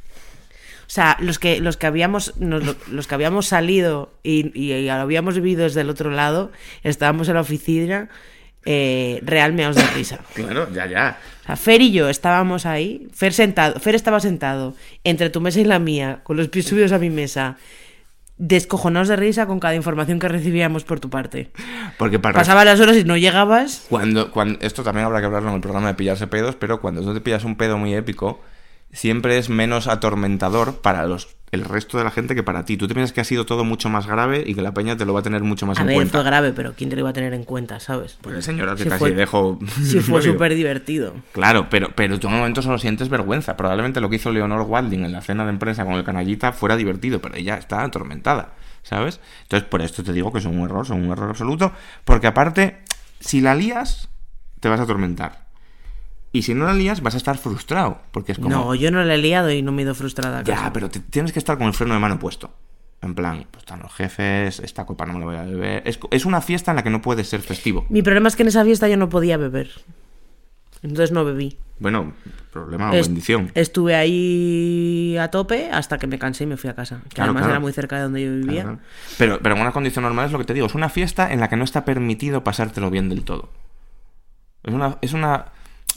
O sea, los que, los que habíamos, nos- los que habíamos salido y, y lo habíamos vivido desde el otro lado, estábamos en la oficina eh, real meados de risa. claro, ya, ya. O sea, Fer y yo estábamos ahí. Fer sentado, Fer estaba sentado entre tu mesa y la mía, con los pies subidos a mi mesa, descojonados de risa con cada información que recibíamos por tu parte. Porque para Pasaban las horas y no llegabas. Cuando, cuando, esto también habrá que hablarlo en el programa de pillarse pedos, pero cuando tú te pillas un pedo muy épico, siempre es menos atormentador para los, el resto de la gente que para ti. Tú te piensas que ha sido todo mucho más grave y que la peña te lo va a tener mucho más A en ver, cuenta. fue grave, pero ¿quién te lo iba a tener en cuenta, sabes? Pues el señor al que Sí casi fue- dejo. Sí, fue súper divertido. Claro, pero, pero tú en un momento solo sientes vergüenza. Probablemente lo que hizo Leonor Walding en la cena de empresa con el canallita fuera divertido, pero ella está atormentada, ¿sabes? Entonces, por esto te digo que son un error, son un error absoluto, porque aparte, si la lías, te vas a atormentar. Y si no la lías, vas a estar frustrado, porque es como... No, yo no la he liado y no me he ido frustrada. ya, pero te- tienes que estar con el freno de mano puesto. En plan, pues están los jefes, esta copa no me la voy a beber. Es, es una fiesta en la que no puedes ser festivo. Mi problema es que en esa fiesta yo no podía beber. Entonces no bebí. Bueno, problema o Est- bendición. Estuve ahí a tope hasta que me cansé y me fui a casa. Que Claro, además claro. era muy cerca de donde yo vivía. Claro. Pero, pero en una condición normal es lo que te digo, es una fiesta en la que no está permitido pasártelo bien del todo. Es una. Es una.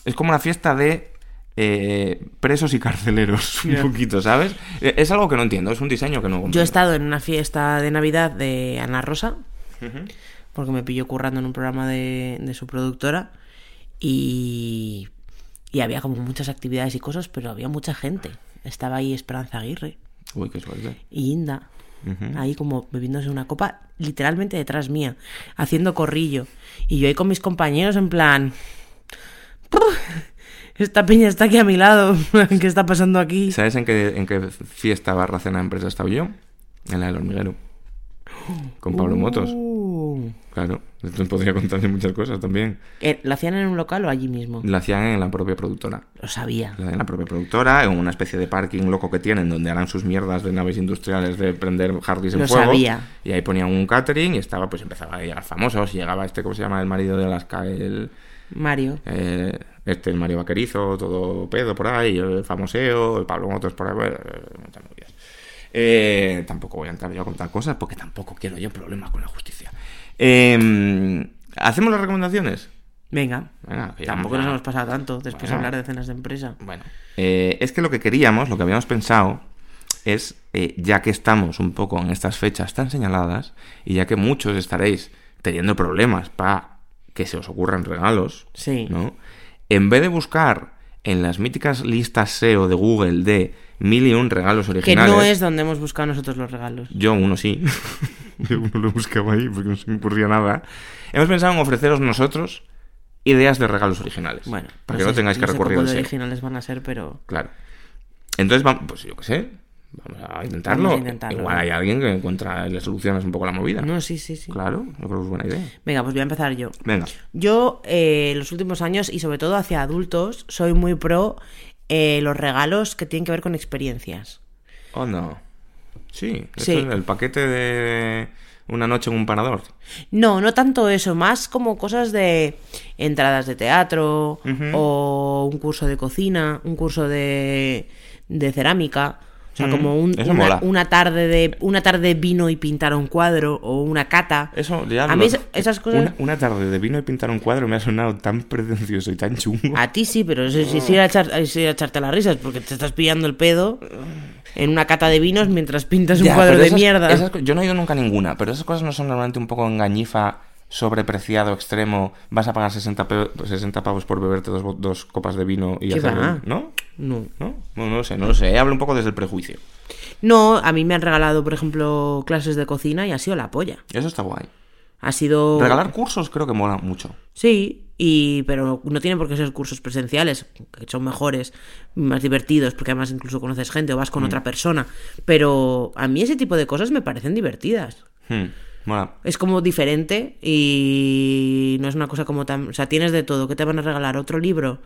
Es como una fiesta de eh, presos y carceleros, un poquito, ¿sabes? Eh, Es algo que no entiendo, es un diseño que no Yo he estado en una fiesta de Navidad de Ana Rosa, porque me pilló currando en un programa de, de su productora, y, y había como muchas actividades y cosas, pero había mucha gente. Estaba ahí Esperanza Aguirre Uy, qué suerte. y Inda, ahí como bebiéndose una copa, literalmente detrás mía, haciendo corrillo. Y yo ahí con mis compañeros en plan... "Puf, Esta peña está aquí a mi lado. ¿Qué está pasando aquí? ¿Sabes en qué, en qué fiesta barra cena empresa he estado yo? En la del hormiguero. Con Pablo Motos. Uh. Claro, esto podría contarle muchas cosas también. Eh, ¿Lo hacían en un local o allí mismo? La hacían en la propia productora. Lo sabía. La de la propia productora, en una especie de parking loco que tienen, donde harán sus mierdas de naves industriales de prender hardys en Lo fuego. sabía. Y ahí ponían un catering y estaba, pues empezaba a llegar famosos. Y llegaba este, ¿cómo se llama? El marido de Alaska, el. Mario. eh, este, el Mario Vaquerizo, todo pedo por ahí, el famoseo, el Pablo Motos por ahí, bueno, eh, muchas movidas. Eh, tampoco voy a entrar yo a contar cosas porque tampoco quiero yo problemas con la justicia. Eh, ¿Hacemos las recomendaciones? Venga. Tampoco nos hemos pasado tanto después de Bueno. hablar de cenas de empresa. Bueno, eh, es que lo que queríamos, lo que habíamos pensado, es, ya que estamos un poco en estas fechas tan señaladas, y ya que muchos estaréis teniendo problemas para que se os ocurran regalos, Sí. ¿no? En vez de buscar en las míticas listas SEO de Google de mil y un regalos Que originales, no es donde hemos buscado nosotros los regalos. yo uno sí, yo uno lo buscaba ahí porque no se me ocurría nada, hemos pensado en ofreceros nosotros ideas de regalos originales, Bueno, para que no sé- tengáis que sé recurrir cómo al SEO. originales van a ser, pero Claro. Entonces, vamos, pues yo qué sé, vamos a intentarlo. Vamos a intentarlo. Igual hay alguien que encuentra y le solucionas un poco la movida. no, sí, sí, sí. Claro, yo creo que es buena idea. Venga, pues voy a empezar yo. Venga. Yo, eh, en los últimos años, y sobre todo hacia adultos, soy muy pro eh, los regalos que tienen que ver con experiencias. Oh, no. Sí, Sí. es el paquete de una noche en un parador. No, no tanto eso, más como cosas de entradas de teatro o un curso de cocina, un curso de, de cerámica. O sea, Mm, como un- eso una, una tarde de una tarde vino y pintar un cuadro o una cata. Eso, ya A lo- mí esa- esas cosas- Una, una tarde de vino y pintar un cuadro me ha sonado tan pretencioso y tan chungo. A ti sí, pero si, si, si ir a echar- si a echarte las risas porque te estás pillando el pedo en una cata de vinos mientras pintas un Ya, cuadro de mierda. esas yo no he ido nunca a ninguna, pero esas cosas no son normalmente un poco engañifa, sobrepreciado, extremo. Vas a pagar 60, pe- 60 pavos por beberte dos, dos copas de vino y ¿Qué hacerlo. va? ¿No? No. ¿No? No, no lo sé, no lo sé. Hablo un poco desde el prejuicio. No, a mí me han regalado, por ejemplo, clases de cocina y ha sido la polla. Eso está guay. Ha sido... Regalar cursos creo que mola mucho. Sí, y pero no tienen por qué ser cursos presenciales, que son mejores, más divertidos, porque además incluso conoces gente o vas con otra persona. Pero a mí ese tipo de cosas me parecen divertidas. Hmm, mola. Es como diferente y no es una cosa como tan... O sea, tienes de todo. ¿Qué te van a regalar? ¿Otro libro?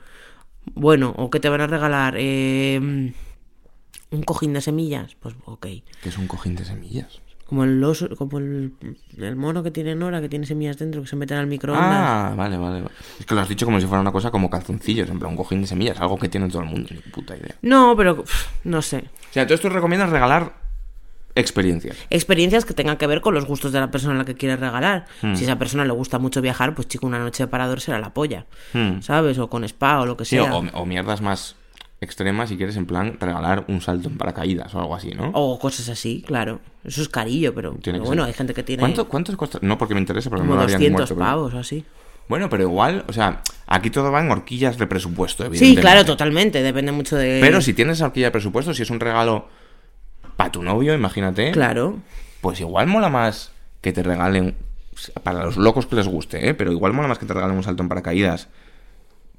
Bueno, o que te van a regalar... eh, un cojín de semillas. Pues ok. Que es un cojín de semillas. Como el oso, como el, el mono que tiene Nora, que tiene semillas dentro, que se meten al microondas. Ah, vale, vale, vale. Es que lo has dicho como si fuera una cosa como calzoncillos, en plan un cojín de semillas, algo que tiene todo el mundo, ni puta idea. No, pero pff, no sé. O sea, entonces tú recomiendas regalar experiencias. Experiencias que tengan que ver con los gustos de la persona a la que quieres regalar. Si a esa persona le gusta mucho viajar, pues chico, una noche de parador será la polla. Hmm. ¿Sabes? O con spa o lo que Sí, sea. o, o mierdas más extremas si quieres en plan regalar un salto en paracaídas o algo así, ¿no? O cosas así, claro. Eso es carillo, pero, bueno, ser. hay gente que tiene ¿Cuánto, ¿Cuántos cuesta? No porque me interesa, porque como no lo haría ni 200 muerto. pero- pavos o así. Bueno, pero igual, o sea, aquí todo va en horquillas de presupuesto, Sí, evidentemente. claro, totalmente. Depende mucho de. Pero si tienes horquilla de presupuesto, si es un regalo para tu novio, imagínate, Claro. pues igual mola más que te regalen, para los locos que les guste, ¿eh? pero igual mola más que te regalen un salto en paracaídas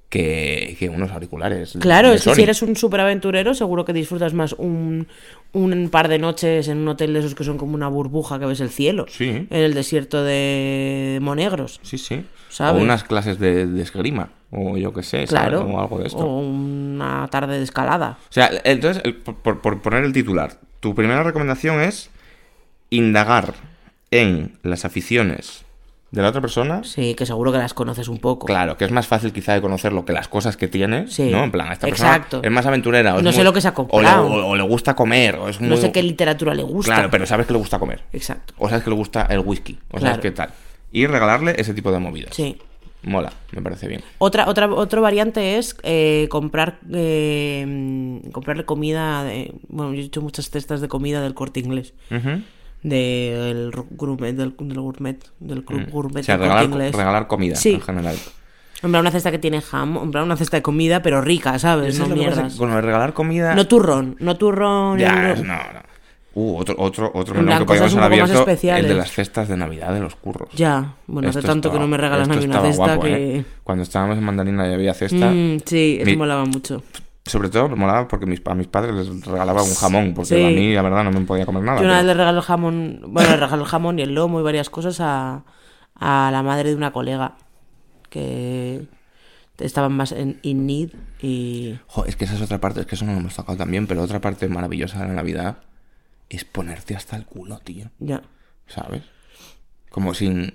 que, que unos auriculares. Claro, es que si eres un superaventurero, seguro que disfrutas más un, un par de noches en un hotel de esos que son como una burbuja que ves el cielo. Sí. En el desierto de Monegros. Sí, sí. ¿Sabes? O unas clases de, de esgrima, o yo qué sé, ¿sabes? Claro. o algo de esto. O una tarde de escalada. O sea, entonces, el- por, por- por poner el titular, tu primera recomendación es indagar en las aficiones de la otra persona. Sí, que seguro que las conoces un poco. Claro, que es más fácil quizá de conocerlo que las cosas que tiene, Sí. ¿no? En plan, esta persona Exacto. es más aventurera. o es No sé muy- lo que se ha o le, comprado. o- o le gusta comer, o es muy... No sé qué literatura le gusta. Claro, pero sabes que le gusta comer. Exacto. O sabes que le gusta el whisky, o sabes Claro. qué tal. Y regalarle ese tipo de movidas. Sí. Mola, me parece bien. Otra, otra, otra variante es eh, comprar eh, comprarle comida. de- bueno, yo he hecho muchas cestas de comida del corte inglés. Del gourmet, del, del gourmet, del club gourmet Mm. O sea, del corte regalar, inglés. regalar comida Sí. en general. En plan, una cesta que tiene jamón, plan, una cesta de comida, pero rica, ¿sabes? No mierdas. De regalar comida... No turrón, no turrón. Ya, no, no. Uh, otro, otro, otro plan, que podríamos cosas haber abierto, el de las cestas de Navidad de los curros. Ya, bueno, hace Esto tanto que no me regalan a esto mí una estaba cesta guapo, que... ¿eh? Cuando estábamos en Mandarina y había cesta, Mm, sí, eso Mi- molaba mucho. sobre todo me molaba porque mis, a mis padres les regalaba un jamón, porque Sí. a mí la verdad no me podía comer nada. Yo una vez le regalé el jamón, bueno, le regalé el jamón y el lomo y varias cosas a, a la madre de una colega que estaban más en in need y Jo, es que esa es otra parte, es que eso no lo hemos tocado también, pero otra parte maravillosa de la Navidad es ponerte hasta el culo, tío. ya. ¿Sabes? Como sin...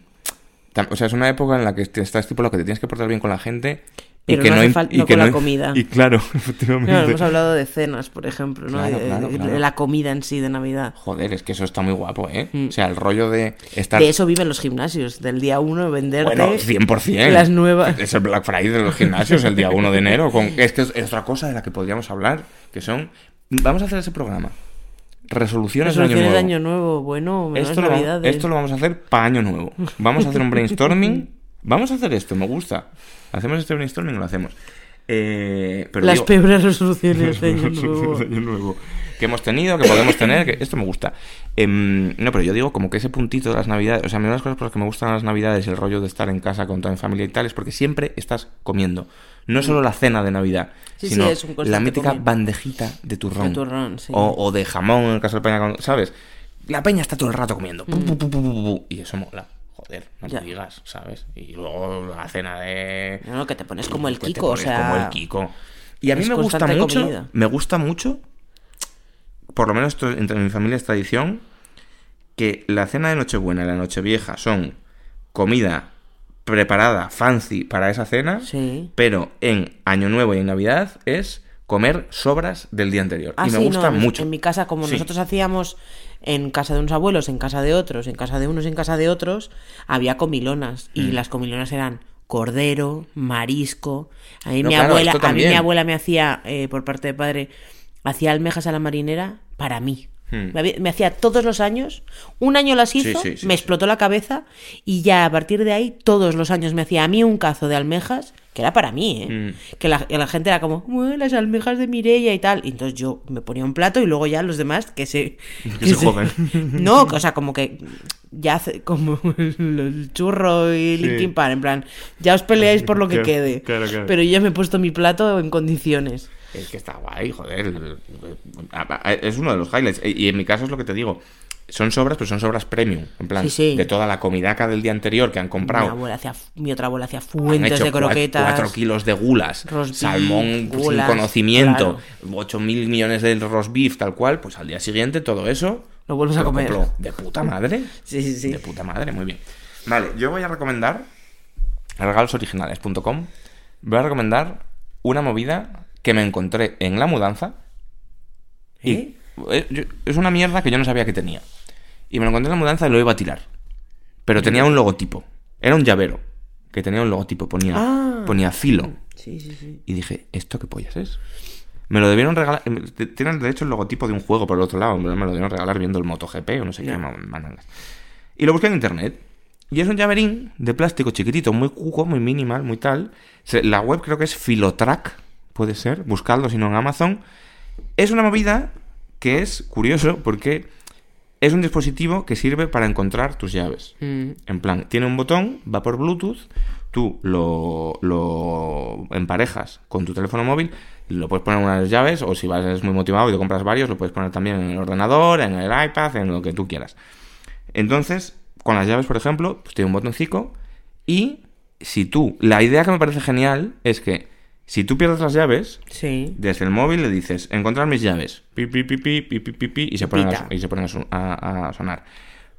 O sea, es una época en la que estás tipo lo que te tienes que portar bien con la gente. Pero y que no hace im- fal- y no que con la comida. Y claro, efectivamente. Claro, hemos hablado de cenas, por ejemplo, ¿no? Claro, de, claro, la comida en sí de Navidad. Joder, es que eso está muy guapo, ¿eh? O sea, el rollo de estar... Mm. De eso viven los gimnasios, del día uno venderte Bueno, 100%. las nuevas. Es el Black Friday de los gimnasios el día 1 de enero. Con... Es que es otra cosa de la que podríamos hablar, que son... Vamos a hacer ese programa. Resoluciones, resoluciones de de Año año nuevo, bueno, menos Esto lo, esto lo vamos a hacer para Año Nuevo. Vamos a hacer un brainstorming. Vamos a hacer esto, me gusta. ¿Hacemos este brainstorming o lo hacemos? Eh, pero Las digo- peores resoluciones de año nuevo. de año nuevo que hemos tenido, que podemos tener, que esto me gusta. Em, no, pero yo digo como que ese puntito de las navidades, o sea, a mí una de las cosas por las que me gustan las navidades, el rollo de estar en casa con toda mi familia y tal, es porque siempre estás comiendo. No solo la cena de Navidad, Sí, sí, sino es un constante la mítica bandejita de turrón. De turrón, sí. o, o de jamón en el caso de Peña, ¿sabes? La peña está todo el rato comiendo. Pu, pu, pu, pu, y eso mola. Joder, no Mm. Ya. te digas, ¿sabes? Y luego la cena de... No, no, que te pones como el Kiko, o sea... como el Kiko. Y a mí me gusta mucho, comida. me gusta mucho, por lo menos entre mi familia es tradición, que la cena de Nochebuena y la Nochevieja son comida preparada, fancy para esa cena, Sí. pero en Año Nuevo y en Navidad es comer sobras del día anterior. Ah, y me sí, gusta no, mucho. En mi casa, como Sí. nosotros hacíamos en casa de unos abuelos, en casa de otros, en casa de unos, en casa de otros, había comilonas. Y Mm. las comilonas eran cordero, marisco. A mí, No, mi, claro, abuela, a mí mi abuela me hacía, eh, por parte de padre, hacía almejas a la marinera para mí. Hmm. Me, había- me hacía todos los años. Un año las hizo, sí, sí, me sí. explotó la cabeza y ya a partir de ahí, todos los años me hacía a mí un cazo de almejas, que era para mí, ¿eh? Hmm. Que, la, la gente era como, "Ué, las almejas de Mireia y tal. Y entonces yo me ponía un plato y luego ya los demás que se... Que se joden. No, o sea, como que ya hace como el churro y Linkin Park, en plan, ya os peleáis por lo que Claro, quede. claro, claro. Pero yo ya me he puesto mi plato en condiciones. Es que está guay, joder. Es uno de los highlights. Y en mi caso es lo que te digo. Son sobras, pero son sobras premium. En plan, Sí, sí. de toda la comidaca del día anterior que han Mi, comprado. abuela hacía, mi otra abuela hacía fuentes de croquetas. cuatro kilos de gulas, Roast salmón gulas, sin conocimiento, claro. 8 mil millones de roast beef, tal cual. Pues al día siguiente todo eso. Lo vuelves a comer. compro De puta madre. Sí, sí, sí. De puta madre, muy bien. Vale, yo voy a recomendar regalosoriginales.com. Voy a recomendar una movida que me encontré en la mudanza. Y ¿Eh? eh, yo- es una mierda que yo no sabía que tenía. Y me lo encontré en la mudanza y lo iba a tirar. Pero tenía un logotipo. Era un llavero que tenía un logotipo. Ponía, Ah. ponía filo. Sí, sí, sí. Y dije, ¿esto qué pollas es? Me lo debieron regalar. eh, Tienen de hecho el logotipo de un juego por el otro lado. Me lo debieron regalar viendo el MotoGP o no sé Ya. qué ma- mandangas. Y lo busqué en internet. Y es un llaverín de plástico chiquitito, muy cuco, muy minimal, muy tal. La web creo que es Filotrack, puede ser. Buscadlo si no en Amazon. Es una movida que es curioso porque es un dispositivo que sirve para encontrar tus llaves. Mm. En plan, tiene un botón, va por Bluetooth, tú lo, lo emparejas con tu teléfono móvil, lo puedes poner en unas llaves, o si vas muy motivado y te compras varios, lo puedes poner también en el ordenador, en el iPad, en lo que tú quieras. Entonces, con las llaves, por ejemplo, pues tiene un botoncito y si tú, la idea que me parece genial es que si tú pierdes las llaves, desde el móvil le dices, encontrar mis llaves, pi, pi, pi, pi, pi, y se ponen, a, sonar.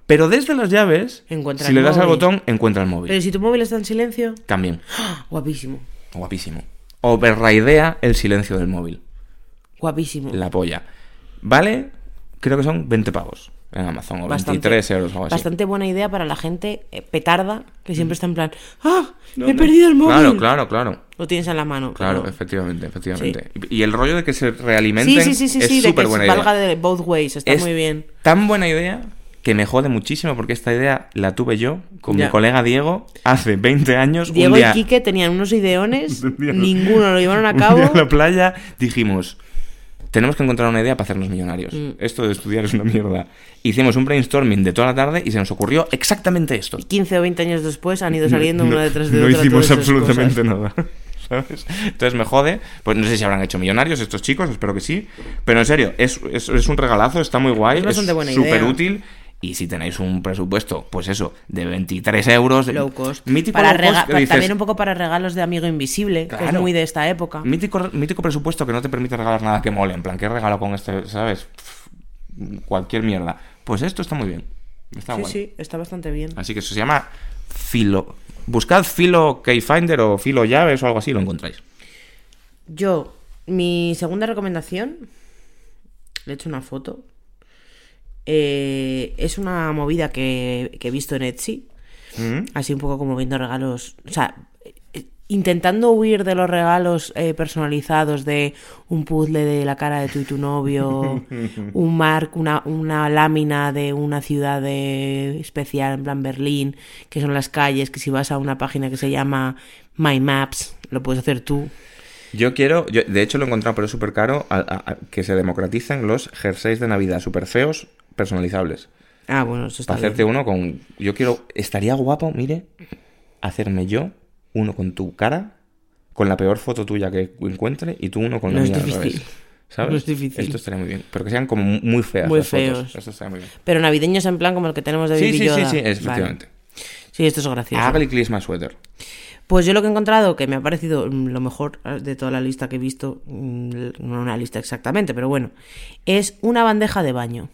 Pero desde las llaves, si le das al botón, encuentra el móvil. Pero si tu móvil está en silencio. También. ¡Ah! Guapísimo. Guapísimo. Overraidea el silencio del móvil. Guapísimo. La polla. Vale, creo que son 20 pavos en Amazon, o 23 euros o algo así. Bastante buena idea para la gente eh, petarda que siempre está en plan, ¡ah! ¡Me he perdido el móvil! Claro, claro, claro. Lo tienes en la mano. Claro, efectivamente, efectivamente. Y y el rollo de que se realimenten Sí, sí, sí, sí, es sí, de que súper buena idea. valga de both ways, está Es muy bien. Tan buena idea que me jode muchísimo porque esta idea la tuve yo con Ya. mi colega Diego hace 20 años. Diego un día, y Quique tenían unos ideones, ninguno lo llevaron a un cabo. día en la playa dijimos, tenemos que encontrar una idea para hacernos millonarios. Mm. Esto de estudiar es una mierda. Hicimos un brainstorming de toda la tarde y se nos ocurrió exactamente esto. 15 o 20 años después han ido saliendo No- una detrás de no otra. hicimos todas esas absolutamente cosas. nada. ¿Sabes? Entonces me jode. Pues no sé si habrán hecho millonarios estos chicos, espero que sí. Pero en serio, es, es, es un regalazo, está muy guay. Es súper útil. Y si tenéis un presupuesto, pues eso, de 23 euros. Low cost. Mítico Para low cost dices, También un poco para regalos de amigo invisible, que es muy de esta época. mítico, mítico presupuesto que no te permite regalar nada que mole. En plan, ¿qué regalo con este? ¿Sabes? Pff, Cualquier mierda. Pues esto está muy bien. Está Sí, guay. sí, está bastante bien. Así que eso se llama Filo. Buscad Filo Keyfinder o Filo Llaves o algo así, lo encontráis. Yo, mi segunda recomendación, le he hecho una foto. Eh, es una movida que, que he visto en Etsy. Mm. Así un poco como viendo regalos. O sea, intentando huir de los regalos eh, personalizados de un puzzle de la cara de tú y tu novio, un mark, una, una lámina de una ciudad de- especial, en plan Berlín, que son las calles, que si vas a una página que se llama My Maps, lo puedes hacer tú. Yo quiero, yo, de hecho lo he encontrado, pero es súper caro, a- a- a- que se democraticen los jerseys de Navidad súper feos, personalizables. Ah, bueno, eso está Para hacerte bien. uno con... Yo quiero... Estaría guapo, mire, hacerme yo uno con tu cara, con la peor foto tuya que encuentre, y tú uno con la No es mía al revés. ¿Sabes? No es difícil. Esto estaría muy bien. Pero que sean como muy feas Muy las fotos. feos. Esto estaría muy bien. Pero navideños en plan como el que tenemos de Sí, Baby sí, sí, Yoda. sí, efectivamente. Sí, esto es gracioso. Ugly Christmas Sweater. Pues yo lo que he encontrado, que me ha parecido mm, lo mejor de toda la lista que he visto, mm, no una lista exactamente, pero bueno, es una bandeja de baño,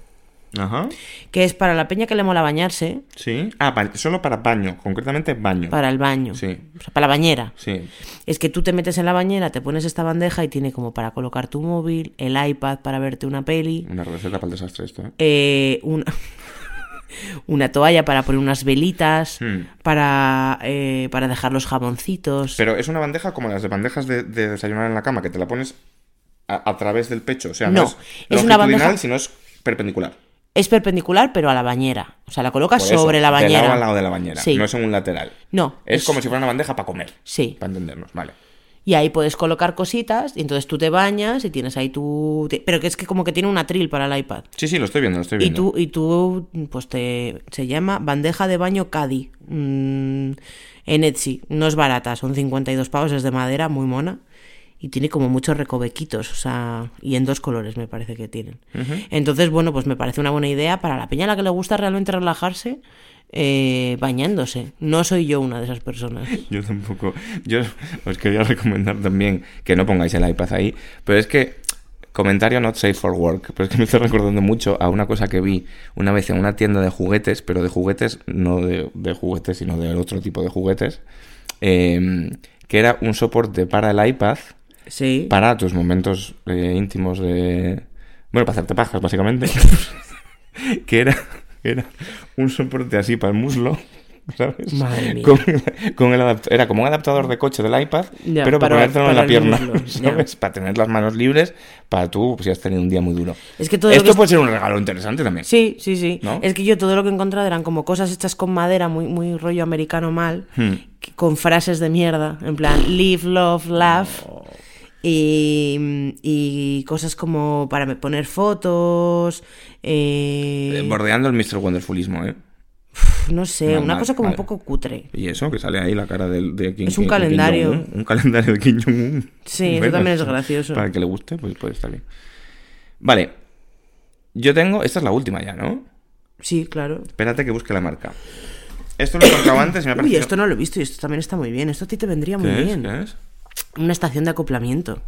Ajá. que es para la peña que le mola bañarse, Sí. Ah, solo para baño, concretamente baño. para el baño, Sí. o sea, para la bañera. Sí. Es que tú te metes en la bañera, te pones esta bandeja y tiene como para colocar tu móvil, el iPad para verte una peli, Una receta para el desastre esto, ¿eh? eh, una, una toalla para poner unas velitas, Hmm. para, eh, para dejar los jaboncitos. Pero es una bandeja como las de bandejas de, de desayunar en la cama, que te la pones a, a través del pecho. O sea, No, no, es, es una bandeja- sino es perpendicular. Es perpendicular, pero a la bañera. O sea, la colocas eso, sobre la De bañera. lado al lado de la bañera. Sí. No es en un lateral. No. Es como si fuera una bandeja para comer. Sí. Para entendernos, vale. Y ahí puedes colocar cositas y entonces tú te bañas y tienes ahí tu... Pero que es que como que tiene un atril para el iPad. Sí, sí, lo estoy viendo, lo estoy Y viendo. tú, y tú, pues te... Se llama bandeja de baño Caddy. mm, en Etsy. No es barata, son 52 pavos, es de madera, muy mona. Y tiene como muchos recovequitos, o sea... Y en dos colores me parece que tienen. Entonces, bueno, pues me parece una buena idea para la peña a la que le gusta realmente relajarse eh, bañándose. No soy yo una de esas personas. Yo tampoco. Yo os quería recomendar también que no pongáis el iPad ahí. Pero es que. Comentario not safe for work. Pero es que me estoy recordando mucho a una cosa que vi una vez en una tienda de juguetes. Pero de juguetes, no de, de juguetes, sino de otro tipo de juguetes. eh, que era un soporte para el iPad. Sí. Para tus momentos eh, íntimos de. Bueno, para hacerte pajas, básicamente. que era, era un soporte así para el muslo. ¿Sabes? Madre mía. Con, con el adapt- era como un adaptador de coche del iPad, Ya, pero para, para- ponértelo en la pierna, muslo, ya. ¿sabes? Para tener las manos libres, para tú, pues, si has tenido un día muy duro. Es que todo Esto que- puede ser un regalo interesante también. Sí, sí, sí. ¿No? Es que yo todo lo que he encontrado eran como cosas hechas con madera, muy, muy rollo americano mal, Hmm. con frases de mierda, en plan, live, love, laugh. Y, y cosas como para poner fotos, eh, Eh, Bordeando el Mr. Wonderfulismo, ¿eh? no sé, una mal, cosa como un poco cutre. Y eso, que sale ahí la cara del, de Kim Es un Kim- calendario. Un calendario de Kim Jong-un. Sí, eso también es gracioso. Para el que le guste, pues puede estar bien. Vale. Yo tengo... Esta es la última ya, ¿no? Sí, claro. Espérate que busque la marca. Esto lo he antes y me ha Uy, parecido... esto no lo he visto y esto también está muy bien. Esto a ti te vendría muy ¿Qué es? bien. ¿Qué es? Una estación de acoplamiento.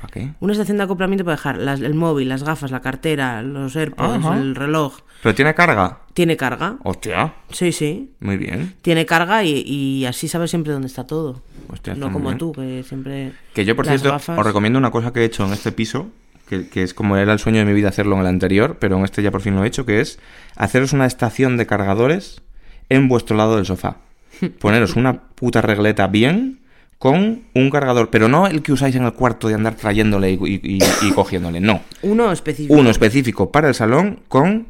¿Para qué? Una estación de acoplamiento para dejar las- el móvil, las gafas, la cartera, los AirPods, Ajá. el reloj. ¿Pero tiene carga? Tiene carga. Hostia, Sí, sí. muy bien. Tiene carga y, y así sabes siempre dónde está todo. Hostia, no como bien. tú, que siempre. Que yo, por cierto, gafas- os recomiendo una cosa que he hecho en este piso, que, que es como era el sueño de mi vida hacerlo en el anterior, pero en este ya por fin lo he hecho, que es haceros una estación de cargadores en vuestro lado del sofá. Poneros una puta regleta bien con un cargador, pero no el que usáis en el cuarto de andar trayéndole y, y- y- y cogiéndole, no. Uno específico. Uno específico para el salón con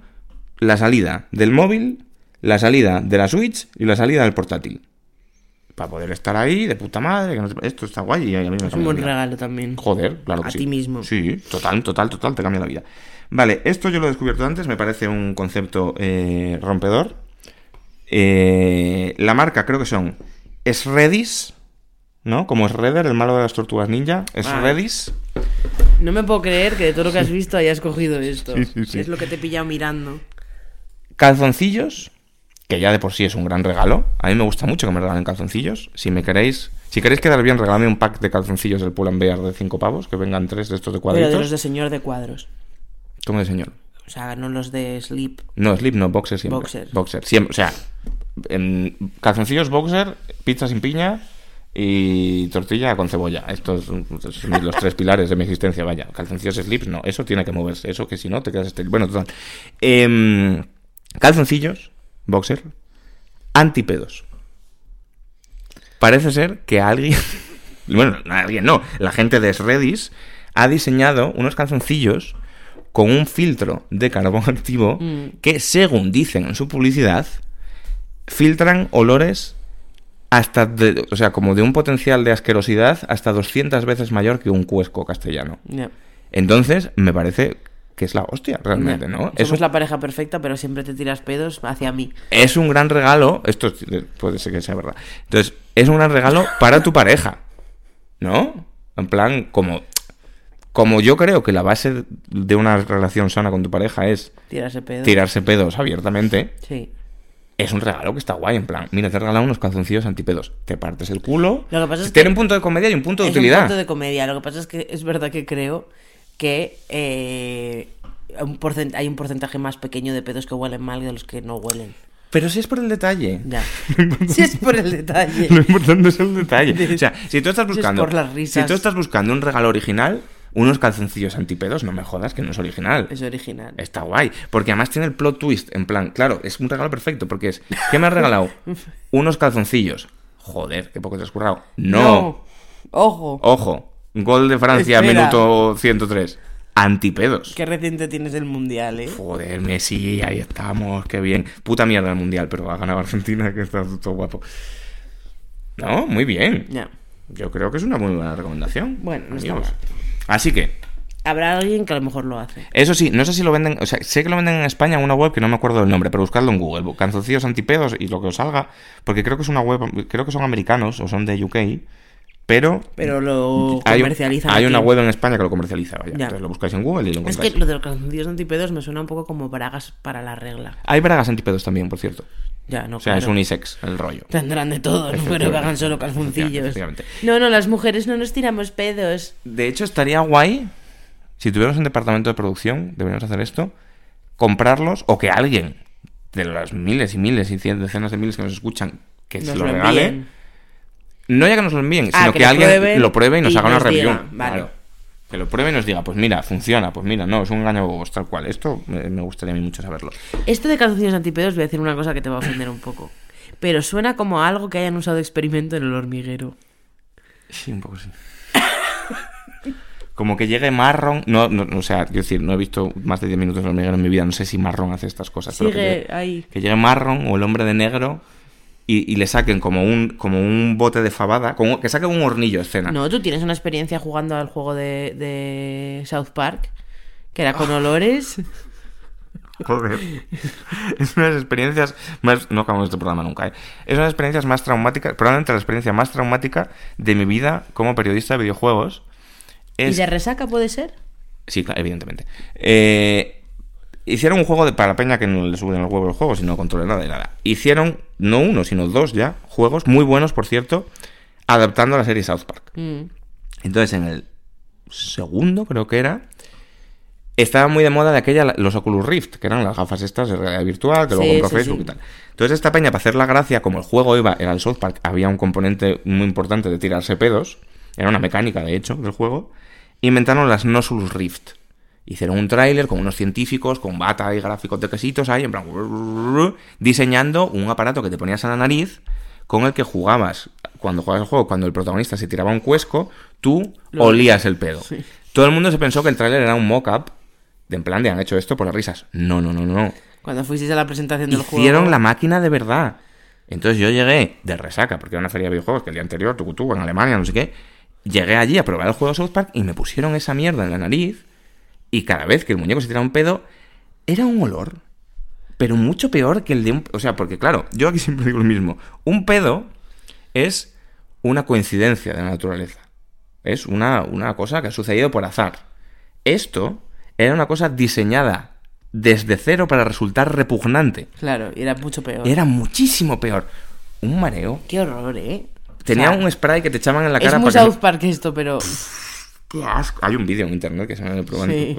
la salida del móvil, la salida de la Switch y la salida del portátil. Para poder estar ahí de puta madre, que no te- esto está guay y a mí me Es un buen regalo también. Joder, claro que A sí. ti mismo. Sí, total, total, total, te cambia la vida. Vale, esto yo lo he descubierto antes, me parece un concepto eh, rompedor. Eh, la marca creo que son Shredis, ¿no? Como Shredder, el malo de las tortugas ninja. Shredis. No me puedo creer que de todo lo que has visto hayas cogido esto. Sí, sí, sí. Es lo que te he pillado mirando. Calzoncillos, que ya de por sí es un gran regalo. A mí me gusta mucho que me regalen calzoncillos. Si me queréis, si queréis quedar bien, regalame un pack de calzoncillos del Pull and Bear de 5 pavos, que vengan tres de estos de Pero cuadritos. de los de señor de cuadros. ¿Cómo de señor? O sea, no los de sleep. No, slip no, boxer siempre. Boxer. Boxer, siempre. O sea, en calzoncillos boxer, pizza sin piña y tortilla con cebolla. Estos son los tres pilares de mi existencia, vaya. Calzoncillos slips, no. Eso tiene que moverse. Eso que si no te quedas estéril. Bueno, total. Em, calzoncillos, boxer, antipedos. Parece ser que alguien... Bueno, no, alguien no. La gente de Redis ha diseñado unos calzoncillos con un filtro de carbón activo Mm. que, según dicen en su publicidad, filtran olores hasta, de- o sea, como de un potencial de asquerosidad hasta 200 veces mayor que un cuesco castellano. Entonces, me parece que es la hostia, realmente. ¿no? Es Somos un, la pareja perfecta, pero siempre te tiras pedos hacia mí. es un gran regalo, esto es- puede ser que sea verdad. Entonces, es un gran regalo para tu pareja, ¿no? En plan, como, como yo creo que la base de una relación sana con tu pareja es Tirarse pedos. tirarse pedos abiertamente, Sí. Es un regalo que está guay, en plan, mira, te he regalado unos calzoncillos antipedos, te partes el culo. Lo que pasa es Tiene que un punto de comedia y un punto de es un utilidad. punto de comedia. Lo que pasa es que es verdad que creo que eh, un hay un porcentaje más pequeño de pedos que huelen mal que de los que no huelen. Pero si es por el detalle. Ya. Si es por el detalle. Lo importante es el detalle. O sea, si tú estás Si es buscando. por las risas. Si tú estás buscando un regalo original, unos calzoncillos antipedos, no me jodas que no es original. Es original. Está guay. Porque además tiene el plot twist. En plan, claro, es un regalo perfecto. Porque es. ¿Qué me has regalado? unos calzoncillos. Joder, qué poco te has currado. No. Ojo. Ojo. Gol de Francia, Espera. minuto 103. antipedos. Qué reciente tienes el mundial, ¿eh? Joder, Messi, ahí estamos, qué bien. Puta mierda el mundial, pero ha ganado Argentina, que está todo guapo. No, muy bien. Ya. Yo creo que es una muy buena recomendación. Bueno, no está mal. Así que, Habrá alguien que a lo mejor lo hace. eso sí, no sé si lo venden, o sea, sé que lo venden en España en una web que no me acuerdo del nombre, pero buscadlo en Google, canzoncillos antipedos y lo que os salga, porque creo que es una web, creo que son americanos o son de UK, pero Pero lo comercializan. hay una web en España que lo comercializa, vaya. Ya. Entonces lo buscáis en Google y lo Es encontráis. que lo de los calzoncillos antipedos me suena un poco como bragas para la regla. Hay bragas antipedos también, por cierto. Ya, no O sea, es claro. unisex el rollo. Tendrán de todo, no pero que hagan solo calzoncillos. No, no, las mujeres no nos tiramos pedos. De hecho, estaría guay si tuviéramos un departamento de producción, deberíamos hacer esto, comprarlos o que alguien de las miles y miles y cien, decenas de miles que nos escuchan que se lo lo regale. No ya que nos lo envíen, Ah, sino que alguien lo pruebe y nos y haga una review. diga, vale. Claro. Que lo pruebe y nos diga, pues mira, funciona, pues mira, no, es un engaño bobos, tal cual. Esto me, me gustaría a mí mucho saberlo. Esto de calzoncillos antipedos voy a decir una cosa que te va a ofender un poco. Pero suena como a algo que hayan usado de experimento en el hormiguero. Sí, un poco sí. Como que llegue Marron, no, no, o sea, quiero decir, no he visto más de 10 minutos de hormiguero en mi vida, no sé si Marron hace estas cosas. pero que Sigue llegue- ahí. que llegue Marron o el hombre de negro y, y le saquen como un, como un bote de fabada, como que saquen un hornillo escena. No, tú tienes una experiencia jugando al juego de, de South Park, que era con olores. Joder. Es una de las experiencias más. No acabamos este programa nunca, ¿eh? Es una de las experiencias más traumáticas, probablemente la experiencia más traumática de mi vida como periodista de videojuegos. ¿Y de resaca puede ser? Sí, claro, evidentemente. Eh, hicieron un juego de, para la peña que no le suben el huevo los juegos y no controle nada de nada. Hicieron, no uno, sino dos ya, juegos muy buenos, por cierto, adaptando a la serie South Park. Mm. Entonces, en el segundo, creo que era, estaba muy de moda de aquella los Oculus Rift, que eran las gafas estas de realidad virtual, que luego compró sí, Facebook sí. y tal. Entonces, esta peña, para hacer la gracia, como el juego iba, era el South Park, había un componente muy importante de tirarse pedos, era una mecánica, de hecho, del juego, inventaron las Nosulus Rift. Hicieron un tráiler con unos científicos, con bata y gráficos de quesitos ahí, en plan, diseñando un aparato que te ponías a la nariz con el que jugabas, cuando jugabas el juego, cuando el protagonista se tiraba un cuesco, tú Lo- olías el pedo. Sí. Todo el mundo se pensó que el tráiler era un mock-up, de en plan de han hecho esto por las risas. No, no, no, no. Cuando fuisteis a la presentación del juego. Hicieron la máquina de verdad. Entonces yo llegué de resaca, porque era una feria de videojuegos que el día anterior, tucutú, en Alemania, no sé qué. Llegué allí a probar el juego South Park y me pusieron esa mierda en la nariz. Y cada vez que el muñeco se tiraba un pedo, era un olor. Pero mucho peor que el de un... O sea, porque claro, yo aquí siempre digo lo mismo. Un pedo es una coincidencia de la naturaleza. Es una, una cosa que ha sucedido por azar. Esto era una cosa diseñada desde cero para resultar repugnante. Claro, y era mucho peor. Era muchísimo peor. Un mareo. Qué horror, ¿eh? Tenía O sea, un spray que te echaban en la Es cara muy para que Park esto, pero. Qué asco. Hay un vídeo en internet que se me probando. Sí.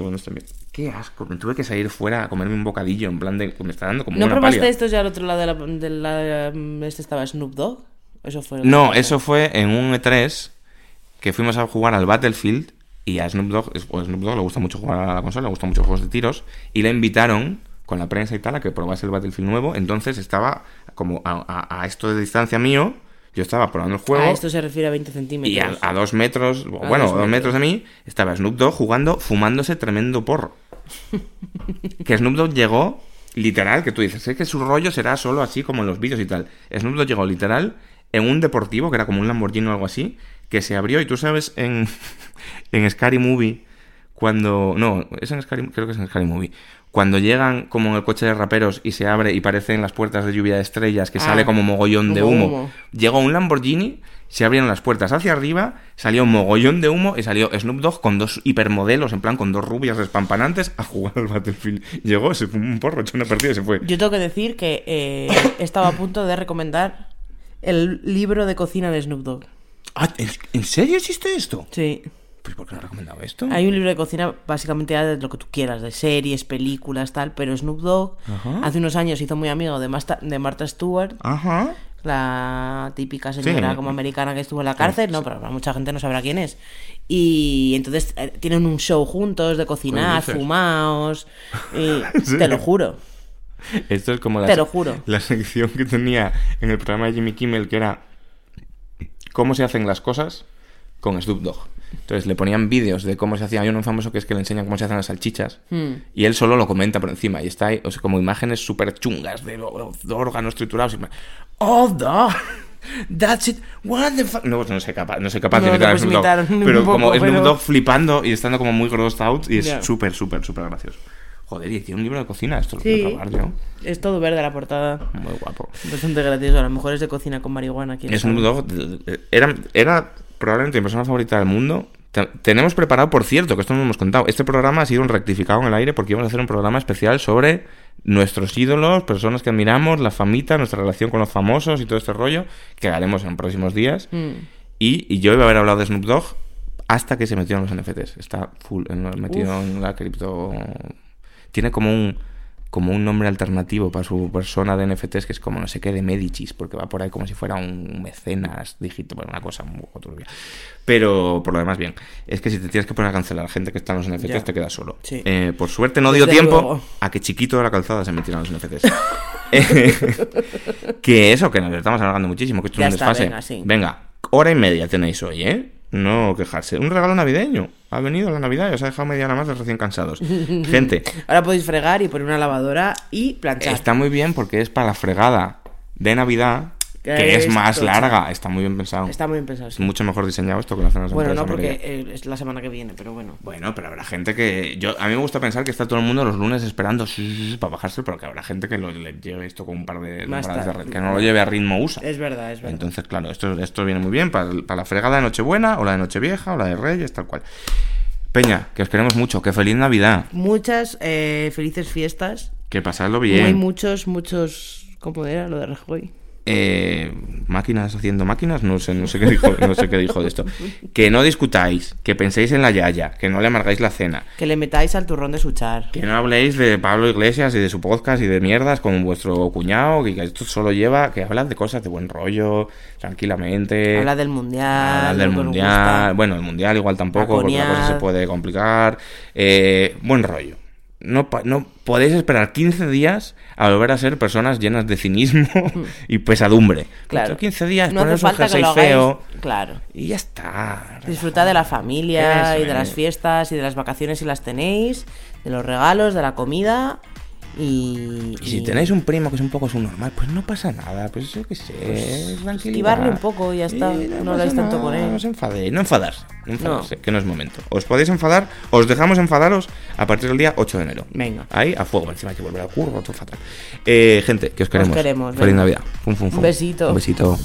Qué asco. Me tuve que salir fuera a comerme un bocadillo en plan de. Me está dando como ¿No una probaste esto ya al otro lado de la. De la mm, este estaba Snoop Dogg? Eso fue. No, eso fue en un E3 que fuimos a jugar al Battlefield y a Snoop Dogg, a Snoop Dogg le gusta mucho jugar a la consola, le gustan mucho juegos de tiros y le invitaron con la prensa y tal a que probase el Battlefield nuevo. Entonces estaba como a, a- a esto de distancia mío, yo estaba probando el juego. A esto se refiere a 20 centímetros. Y a, a dos metros, A bueno, dos a dos metros metros. de mí, estaba Snoop Dogg jugando, fumándose tremendo porro. que Snoop Dogg llegó, literal, que tú dices, es que su rollo será solo así como en los vídeos y tal. Snoop Dogg llegó literal en un deportivo, que era como un Lamborghini o algo así, que se abrió, y tú sabes, en, en Scary Movie, cuando... No, es en Scary, creo que es en Scary Movie. Cuando llegan como en el coche de raperos y se abre y parecen las puertas de lluvia de estrellas, que Ah, sale como mogollón de humo. humo. Llegó un Lamborghini, se abrieron las puertas hacia arriba, salió un mogollón de humo y salió Snoop Dogg con dos hipermodelos, en plan con dos rubias despampanantes, a jugar al Battlefield. Llegó, se fumó un porro, echó una partida y se fue. Yo tengo que decir que eh, estaba a punto de recomendar el libro de cocina de Snoop Dogg. Ah, ¿en, en serio existe esto? Sí. Pues ¿por qué no he recomendado esto? Hay un libro de cocina básicamente de lo que tú quieras, de series, películas, tal, pero Snoop Dogg Ajá. hace unos años hizo muy amigo de, Masta- de Martha Stewart, Ajá. la típica señora Sí. como americana que estuvo en la cárcel, no, pero mucha gente no sabrá quién es. Y entonces eh, tienen un show juntos de cocinar, ¿En te lo juro. Esto es como la, Te lo juro. la sección que tenía en el programa de Jimmy Kimmel, que era cómo se hacen las cosas con Snoop Dogg. Entonces le ponían vídeos de cómo se hacía. Hay uno famoso que es que le enseñan cómo se hacen las salchichas. Hmm. Y él solo lo comenta por encima. Y está ahí, o sea, como imágenes súper chungas de, de órganos triturados. Y oh, the- That's it. What the fuck. No, pues no soy capaz, no soy capaz No, de no imitar a Snoop Dogg, Pero poco, como Snoop pero- Dogg flipando y estando como muy grossed out. Y es súper, súper, súper gracioso. Joder, y tiene un libro de cocina. Esto lo Sí. quiero probar yo. Es todo verde la portada. Muy guapo. Bastante gracioso. A lo mejor es de cocina con marihuana. quién Snoop. Dogg era, era probablemente mi persona favorita del mundo. Te- Tenemos preparado, por cierto, que esto no lo hemos contado. Este programa ha sido un rectificado en el aire porque íbamos a hacer un programa especial sobre nuestros ídolos, personas que admiramos, la famita, nuestra relación con los famosos y todo este rollo, que haremos en próximos días. Mm. Y, y yo iba a haber hablado de Snoop Dogg hasta que se metió en los NFTs. Está full metido en la cripto. Tiene como un como un nombre alternativo para su persona de NFTs que es como no sé qué de Medicis, porque va por ahí como si fuera un mecenas digital, bueno, una cosa un poco turbia. Pero por lo demás, bien. Es que si te tienes que poner a cancelar a gente que está en los NFTs, Ya. te quedas solo. Sí. Eh, por suerte no dio Desde tiempo luego. a que chiquito de la calzada se metiera en los NFTs. Eh, que eso, que nos estamos alargando muchísimo, que esto es un desfase. venga, sí. Venga, hora y media tenéis hoy, ¿eh? No quejarse. Un regalo navideño. Ha venido la Navidad y os ha dejado media hora más de recién cansados. Gente, Ahora podéis fregar y poner una lavadora y planchar. está muy bien porque es para la fregada de Navidad, Que que es es más tocha. larga. Está muy bien pensado. Está muy bien pensado. Es mucho mejor diseñado esto que las cenas de Bueno, no, porque eh, es la semana que viene, pero bueno. Bueno, pero habrá gente que... yo A mí me gusta pensar que está todo el mundo los lunes esperando para bajarse, pero que habrá gente que lo, le lleve esto con un par de que no lo lleve a ritmo USA. Es verdad, es verdad. Entonces, claro, esto, esto viene muy bien para, para la fregada de Nochebuena, o la de Nochevieja, o la de Reyes, tal cual. Peña, que os queremos mucho, que feliz Navidad, Muchas eh, felices fiestas. que pasadlo Muy bien. muchos, muchos. ¿Cómo era lo de Rajoy? Eh, máquinas haciendo máquinas, no sé, no sé qué dijo, no sé qué dijo de esto. Que no discutáis, que penséis en la yaya, que no le amargáis la cena, Que le metáis al turrón de su char. que no habléis de Pablo Iglesias y de su podcast y de mierdas con vuestro cuñado, que esto solo lleva, que hablan de cosas de buen rollo, tranquilamente. Habla del mundial. Hablar del mundial. Bueno, el mundial igual tampoco, porque la cosa se puede complicar. Eh, buen rollo. No, no podéis esperar 15 días a volver a ser personas llenas de cinismo y pesadumbre. Claro. Dentro de 15 días, no poneros un jersey feo Claro. y ya está. Disfrutad de la familia y de las es. fiestas y de las vacaciones si las tenéis, de los regalos, de la comida y... Y si tenéis un primo que es un poco subnormal, pues no pasa nada, pues yo qué sé, tranquilidad. esquivarle un poco y ya está, no habláis tanto nada, con él. No os enfadéis, no enfadarse, no enfadarse, que no es momento. Os podéis enfadar, os dejamos enfadaros a partir del día 8 de enero. Venga. Ahí, a fuego, encima hay que volver al curro, todo fatal. Eh, gente, que os queremos. queremos, Feliz venga. Navidad. Fum, fum, Un besito. Un besito.